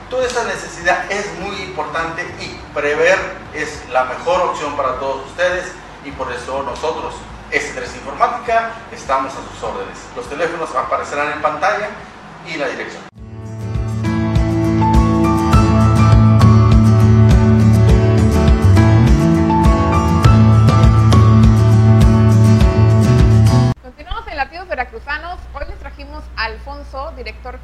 I: toda esta necesidad es muy importante y prever es la mejor opción para todos ustedes y por eso nosotros, S3 Informática, estamos a sus órdenes. Los teléfonos aparecerán en pantalla y la dirección.
A: Continuamos en Latidos Veracruzanos. Hoy les trajimos a Alfonso, director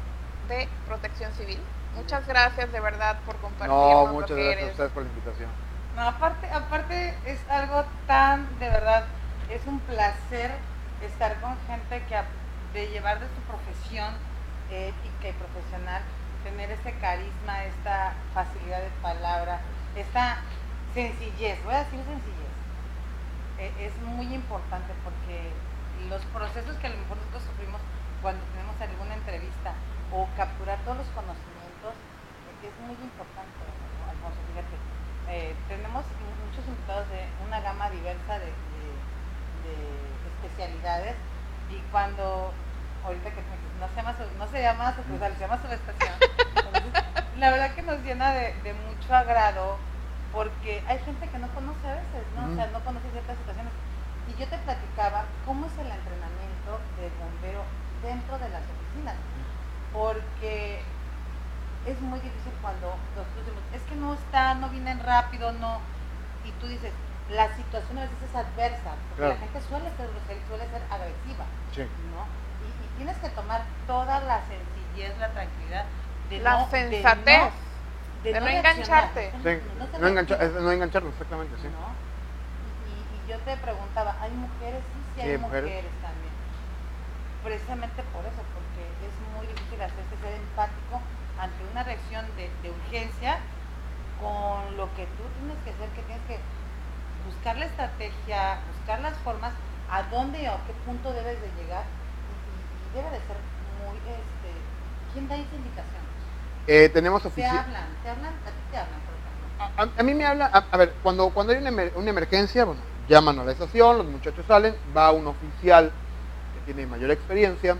A: de Protección Civil. Muchas gracias de verdad por compartirnos
C: No,
A: lo
C: muchas
A: que
C: gracias a ustedes por la invitación.
B: No, aparte, aparte es algo tan, de verdad, es un placer estar con gente que de llevar de su profesión ética y profesional, tener ese carisma, esta facilidad de palabra, esta sencillez, voy a decir sencillez, e, es muy importante porque los procesos que a lo mejor nosotros sufrimos cuando tenemos alguna entrevista o capturar todos los conocimientos muy importante, Alfonso, fíjate. Eh, tenemos muchos invitados de una gama diversa de, especialidades y cuando, ahorita que no se llama, no se llama sucursal, se llama subestación, la verdad que nos llena de, mucho agrado porque hay gente que no conoce a veces, ¿no? O sea, no conoce ciertas situaciones. Y yo te platicaba cómo es el entrenamiento del bombero dentro de las oficinas, porque es muy difícil cuando los decimos, es que no está, no vienen rápido, no, y tú dices, la situación a veces es adversa, porque la gente suele ser suele ser agresiva, ¿no? Y, tienes que tomar toda la sencillez, la tranquilidad,
A: de la no, sensatez, de no, engancharte.
C: no, engancharnos, exactamente, sí.
B: Y, yo te preguntaba, ¿hay mujeres? Sí, sí, hay mujeres también. Precisamente por eso, porque es muy difícil hacerse ser empático ante una reacción de, urgencia con lo que tú tienes que hacer, que tienes que buscar la estrategia, buscar las formas, a dónde o a qué punto debes de llegar y, debe de ser muy, este, ¿quién da esa indicación?
C: Eh, tenemos.
B: Te hablan, te hablan, a ti te hablan, por ejemplo.
C: A, mí me habla, a, ver, cuando, cuando hay una, una, emergencia, bueno, llaman a la estación, los muchachos salen, va un oficial que tiene mayor experiencia,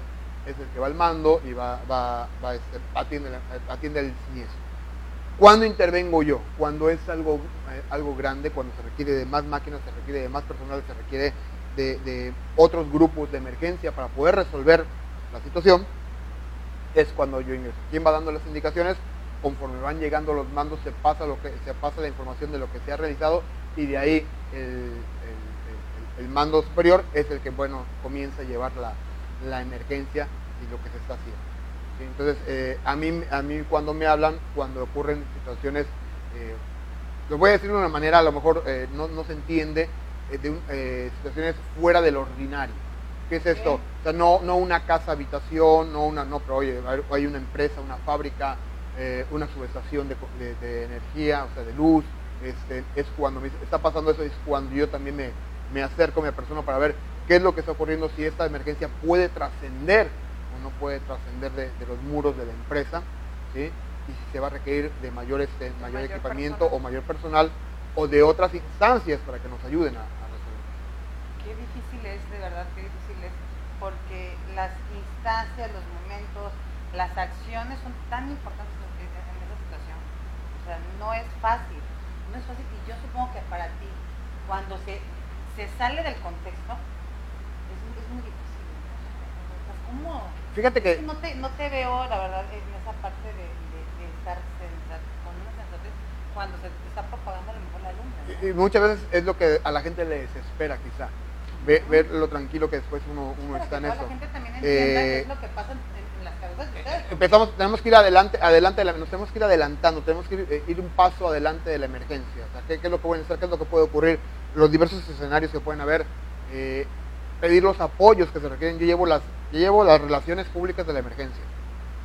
C: es el que va al mando y va, va, va este, atiende, atiende el siniestro. ¿Cuándo intervengo yo? Cuando es algo, eh, algo grande, cuando se requiere de más máquinas, se requiere de más personal, se requiere de, otros grupos de emergencia para poder resolver la situación, es cuando yo ingreso. ¿Quién va dando las indicaciones? Conforme van llegando los mandos, se pasa, lo que, se pasa la información de lo que se ha realizado y de ahí el, el, el mando superior es el que bueno comienza a llevar la, la emergencia y lo que se está haciendo. Entonces, eh, a, mí, a mí cuando me hablan, cuando ocurren situaciones, eh, lo voy a decir de una manera, a lo mejor eh, no, se entiende, de situaciones fuera del ordinario. ¿Qué es esto? O sea, no, no una casa habitación, no una, no, pero oye, hay una empresa, una fábrica, una subestación de, energía, o sea, de luz, este, es cuando me está pasando eso, es cuando yo también me, me acerco a mi persona para ver qué es lo que está ocurriendo, si esta emergencia puede trascender o no puede trascender de, los muros de la empresa, y si se va a requerir de mayor, este, mayor, equipamiento o mayor personal o de otras instancias para que nos ayuden a, resolver.
B: Qué difícil es, de verdad, qué difícil es, porque las instancias, los momentos, las acciones son tan importantes en, esa situación. O sea, no es fácil, no es fácil y yo supongo que para ti, cuando se, se sale del contexto, ¿Cómo?
C: Fíjate que...
B: No te, no te veo, la verdad, en esa parte de, estar con una sensatez cuando se está propagando a lo mejor la luna.
C: Y, muchas veces es lo que a la gente le desespera, quizá. ver lo tranquilo que después uno, uno está en eso.
B: La gente también entienda eh, es lo que pasa en, las cabezas de ustedes.
C: Empezamos, tenemos que ir adelante, adelante nos tenemos que ir adelantando, tenemos que ir, eh, ir, un paso adelante de la emergencia. O sea, ¿qué, ¿qué, es lo que puede hacer? ¿Qué es lo que puede ocurrir? Los diversos escenarios que pueden haber. Eh, pedir los apoyos que se requieren. Yo llevo las, llevo las relaciones públicas de la emergencia,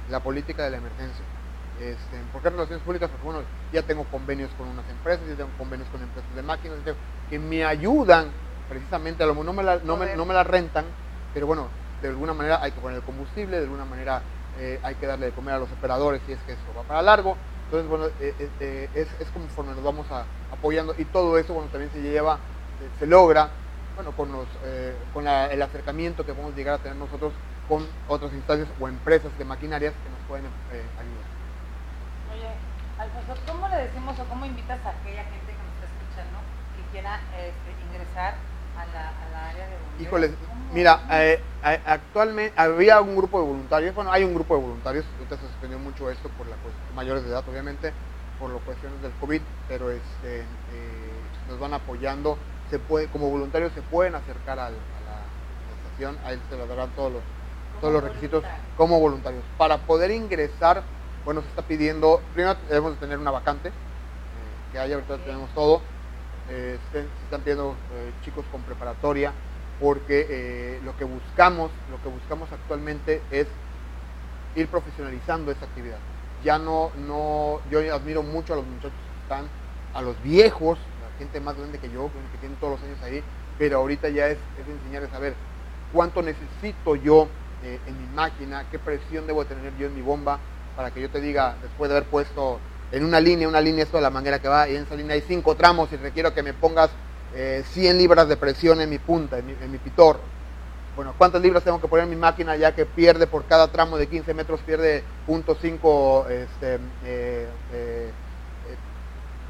C: la política de la emergencia. Este, ¿Por qué relaciones públicas? Porque bueno, ya tengo convenios con unas empresas, ya tengo convenios con empresas de máquinas, que me ayudan precisamente, a lo mejor no me, la, no, me, no me la rentan, pero bueno, de alguna manera hay que poner el combustible, de alguna manera eh, hay que darle de comer a los operadores si es que esto va para largo. Entonces, bueno, eh, eh, es, es conforme nos vamos a, apoyando y todo eso, bueno, también se lleva, se logra bueno, con, los, eh, con el acercamiento que podemos llegar a tener nosotros con otras instancias o empresas de maquinarias que nos pueden eh, ayudar.
B: Oye, Alfonso, ¿cómo le decimos o cómo invitas a aquella gente que nos está escuchando que quiera este, ingresar a la, área de bomberos?
C: Híjole, mira, eh, actualmente había un grupo de voluntarios, bueno, hay un grupo de voluntarios, ahorita se suspendió mucho esto por la cuestión, mayores de edad, obviamente, por las cuestiones del COVID, pero este, nos van apoyando puede, como voluntarios se pueden acercar a la, estación, a él se les darán todos los, todos los requisitos como voluntarios. Para poder ingresar, bueno, se está pidiendo, primero debemos tener una vacante, eh, que haya, ahorita tenemos todo, eh, se, se están pidiendo eh, chicos con preparatoria, porque eh, lo que buscamos, lo que buscamos actualmente es ir profesionalizando esa actividad. Ya no, no, yo admiro mucho a los muchachos que están, a los viejos, gente más grande que yo, que tienen todos los años ahí, pero ahorita ya es, es enseñarles a ver cuánto necesito yo eh, en mi máquina, qué presión debo tener yo en mi bomba, para que yo te diga, después de haber puesto en una línea, una línea es toda la manguera que va, y en esa línea hay cinco tramos y requiero que me pongas eh, 100 libras de presión en mi punta, en mi, pitor. Bueno, ¿cuántas libras tengo que poner en mi máquina ya que pierde por cada tramo de 15 metros, pierde .5 este, eh, eh,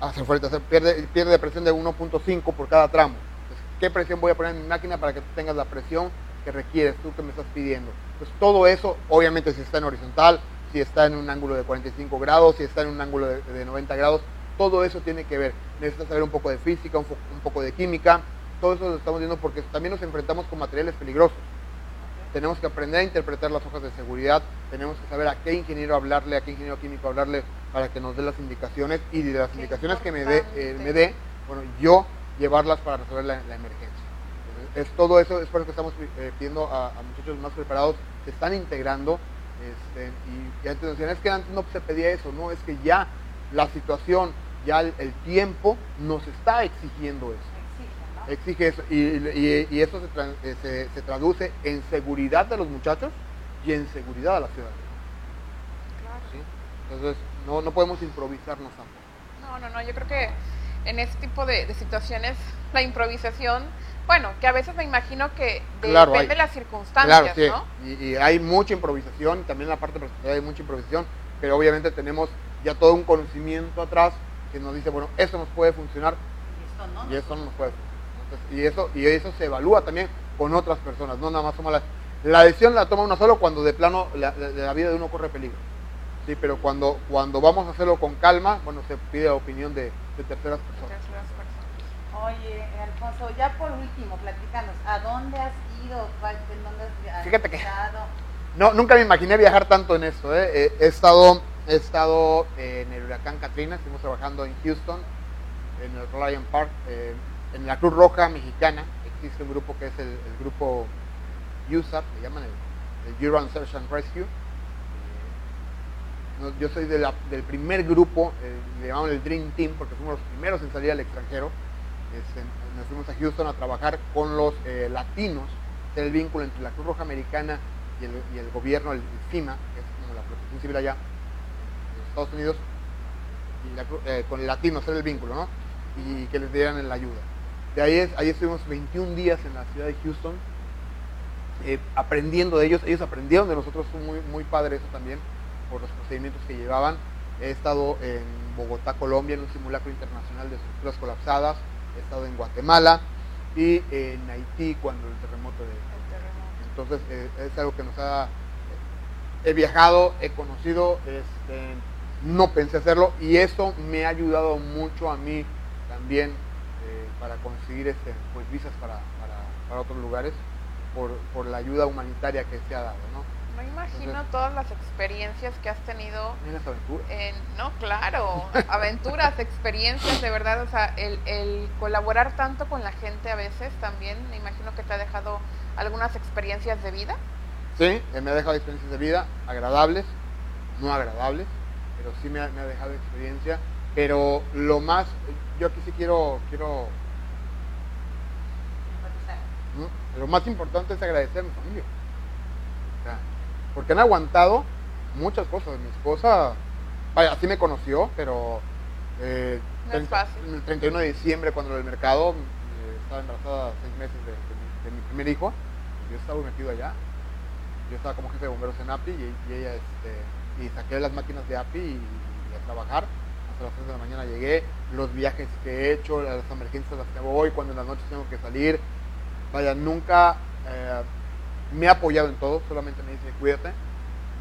C: hace fuerte, hace- pierde, pierde presión de 1.5 por cada tramo. Entonces, ¿Qué presión voy a poner en mi máquina para que tú tengas la presión que requieres, tú que me estás pidiendo? Entonces todo eso, obviamente si está en horizontal, si está en un ángulo de 45 grados, si está en un ángulo de, de 90 grados, todo eso tiene que ver. Necesitas saber un poco de física, un, un poco de química, todo eso lo estamos viendo porque también nos enfrentamos con materiales peligrosos. Tenemos que aprender a interpretar las hojas de seguridad, tenemos que saber a qué ingeniero hablarle, a qué ingeniero químico hablarle para que nos dé las indicaciones y de las
A: Qué
C: indicaciones que me dé, eh, me dé, bueno, yo llevarlas para resolver la, la emergencia. Entonces, es todo eso, es por eso que estamos eh, pidiendo a, a muchachos más preparados, se están integrando este, y, y antes decían, es que antes no se pedía eso, no, es que ya la situación, ya el, el tiempo nos está exigiendo eso
B: Exige,
C: eso y, y- y eso se, tra- eh, se- se traduce en seguridad de los muchachos y en seguridad de la ciudad. ¿sí? Entonces no, no podemos improvisarnos tampoco.
A: No, no, no, yo creo que en este tipo de, de situaciones la improvisación, bueno, que a veces me imagino que
C: Claro,
A: depende
C: hay-
A: de las circunstancias,
C: Claro, sí.
A: ¿no?
C: Y, y hay mucha improvisación, también en la parte presencial hay mucha improvisación, pero obviamente tenemos ya todo un conocimiento atrás que nos dice, bueno, eso nos puede funcionar
B: Y esto no.
C: y eso no nos puede funcionar. Y eso y eso se evalúa también con otras personas, no nada más toma la, la decisión la toma uno solo cuando de plano la, la- la vida de uno corre peligro. Sí, pero cuando cuando vamos a hacerlo con calma, bueno, se pide la opinión de, de terceras personas.
A: Terceras personas.
B: Oye, Alfonso, ya por último, platícanos, ¿a dónde has ido? ¿Cuál- ¿En dónde has
C: Fíjate que-? No, nunca me imaginé viajar tanto en esto. ¿eh? Eh, He estado he estado en el huracán Katrina, estuvimos trabajando en Houston, en el Reliant Park, eh, en la Cruz Roja Mexicana. Existe un grupo que es el, grupo USAP, le llaman el, el Urban Search and Rescue. Eh, yo soy del primer grupo, eh, le llamamos el Dream Team, porque fuimos los primeros en salir al extranjero. Nos fuimos a Houston a trabajar con los eh, latinos, el vínculo entre la Cruz Roja Americana y el, gobierno, el, el FIMA, que es como la protección civil allá en los Estados Unidos, y la eh, con el latino, hacer el vínculo, ¿no? Y que les dieran la ayuda. De ahí, ahí estuvimos 21 días en la ciudad de Houston, eh, aprendiendo de ellos. Ellos aprendieron de nosotros, fue muy, muy padre eso también, por los procedimientos que llevaban. He estado en Bogotá, Colombia, en un simulacro internacional de estructuras colapsadas. He estado en Guatemala y en Haití cuando el terremoto de,
A: El terremoto.
C: entonces eh, es algo que nos ha... He viajado, he conocido, este, no pensé hacerlo y eso me ha ayudado mucho a mí también eh, para conseguir este, pues, visas para, para, para otros lugares por, por la ayuda humanitaria que se ha dado. ¿no?
A: No imagino
C: Entonces-
A: todas las experiencias que has tenido en, no, claro, aventuras, experiencias, de verdad, o sea, el, el colaborar tanto con la gente a veces también, me imagino que te ha dejado algunas experiencias de vida.
C: Sí, eh, me ha dejado experiencias de vida agradables, no agradables, pero sí me ha, me ha dejado experiencia. Pero lo más, yo aquí sí quiero, quiero
B: Enfatizar.
C: ¿no? Lo más importante es agradecer a mi familia. O sea, porque han aguantado muchas cosas. Mi esposa, vaya, así me conoció, pero eh,
A: No es fácil.
C: el 31 de diciembre, cuando del mercado, eh, estaba embarazada seis meses de, de mi, de mi primer hijo, yo estaba metido allá. Yo estaba como jefe de bomberos en API y, y ella, este, y saqué las máquinas de API y, y a trabajar. Hasta las 3 de la mañana llegué, los viajes que he hecho, las emergencias a las que voy, cuando en las noches tengo que salir, vaya, nunca eh, me ha apoyado en todo, solamente me dice cuídate.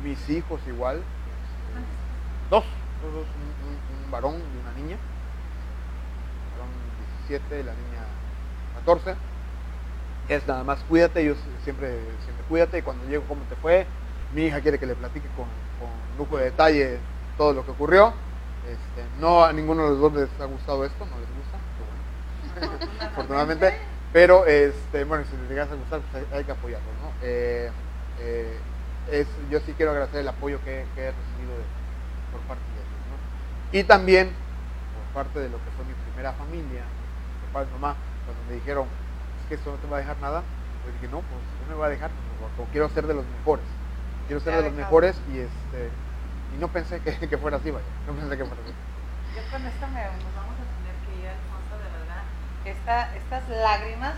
C: Mis hijos igual, este, dos, dos, dos, un, un- un varón y una niña. El varón 17 y la niña 14. Es nada más cuídate, yo siempre, siempre cuídate y cuando llego cómo te fue. Mi hija quiere que le platique con, con lujo de detalle todo lo que ocurrió. Este, no a ninguno de los dos les ha gustado esto, no les gusta. qué bueno. afortunadamente. Pero, este, bueno, si les llegas a gustar, pues hay, que apoyarlo, ¿no? Eh, eh, es, yo sí quiero agradecer el apoyo que, que he recibido por parte de ellos, ¿no? Y también por parte de lo que fue mi primera familia, mi papá y mamá, cuando me dijeron, es que esto no te va a dejar nada, pues dije, no, pues no me va a dejar, porque quiero ser de los mejores, quiero ser de los mejores y este y no pensé que, que fuera así, vaya, no pensé que fuera así.
B: Yo con esto me, nos vamos a tener que ir, Alfonso, de verdad. Esta, estas lágrimas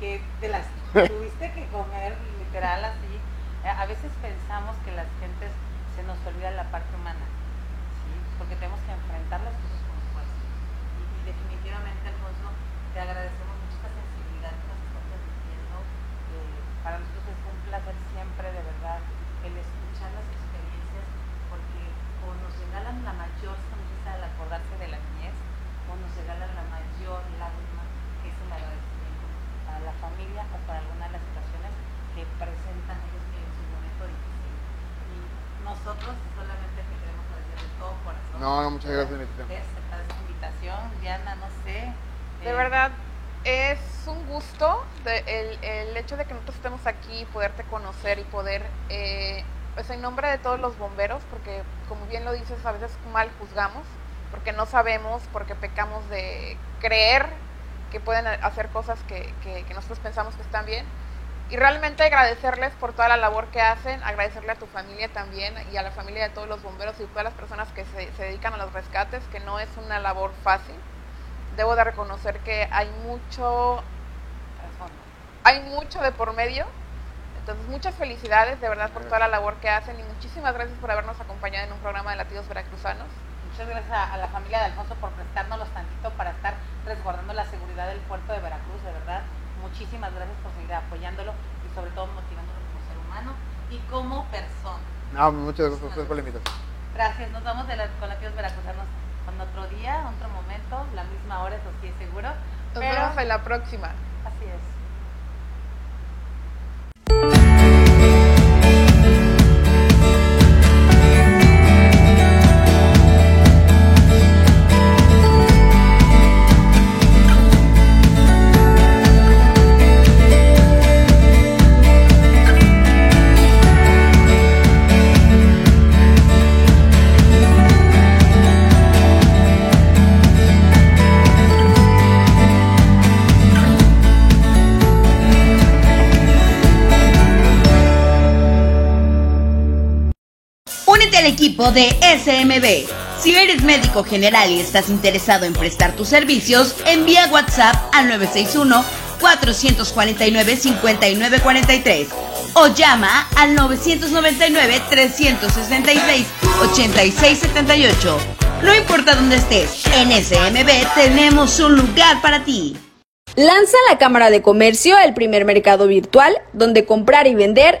B: que de las tuviste que comer literal así, a veces pensamos que las gentes se nos olvida la parte humana, porque tenemos que enfrentar las cosas con fuerza. Y, y definitivamente, Alfonso, te agradecemos mucho esta sensibilidad que nos estás. Eh, para nosotros es un placer siempre, de verdad, el escuchar las experiencias, porque o nos regalan la mayor sonrisa al acordarse de la niñez, o nos regalan la mayor lágrima, que es el agradecimiento a la familia o para alguna de las situaciones que presentan ellos en su momento difícil. Y nosotros solamente te queremos agradecer de todo corazón.
C: No, no, muchas gracias,
B: por aceptar esta invitación. Diana, no sé.
A: De
B: eh,
A: verdad, es un gusto de- el, el hecho de que nosotros estemos aquí, poderte conocer y poder, eh, pues en nombre de todos los bomberos, porque como bien lo dices, a veces mal juzgamos, porque no sabemos, porque pecamos de creer que pueden hacer cosas que, que- que nosotros pensamos que están bien. Y realmente agradecerles por toda la labor que hacen, agradecerle a tu familia también y a la familia de todos los bomberos y todas las personas que se, dedican a los rescates, que no es una labor fácil debo de reconocer que hay mucho, hay mucho de por medio. Entonces, muchas felicidades de verdad por toda la labor que hacen y muchísimas gracias por habernos acompañado en un programa de Latidos Veracruzanos.
B: Muchas gracias a, la familia de Alfonso por prestárnoslos tantito para estar resguardando la seguridad del puerto de Veracruz, de verdad. Muchísimas gracias por seguir apoyándolo y sobre todo motivándolo como ser humano y como persona.
C: No, muchas gracias a ustedes por la invitación.
B: Gracias, nos vamos de la, con Latidos Veracruzanos con otro día, otro momento, la misma hora, eso sí es seguro.
A: Nos
B: pero
A: vemos en la próxima.
B: así es.
D: Equipo de SMB. Si eres médico general y estás interesado en prestar tus servicios, envía WhatsApp al 961-449-5943 o llama al 999-366-8678. No importa dónde estés, en SMB tenemos un lugar para ti.
E: Lanza la Cámara de Comercio el primer mercado virtual donde comprar y vender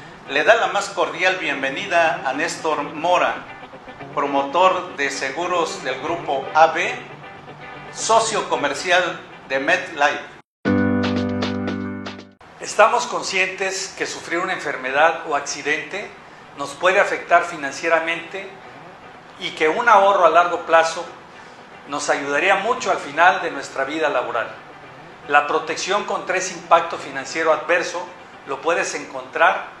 H: le da la más cordial bienvenida a Néstor Mora, promotor de seguros del grupo AB, socio comercial de MedLife.
J: Estamos conscientes que sufrir una enfermedad o accidente nos puede afectar financieramente y que un ahorro a largo plazo nos ayudaría mucho al final de nuestra vida laboral. La protección contra ese impacto financiero adverso lo puedes encontrar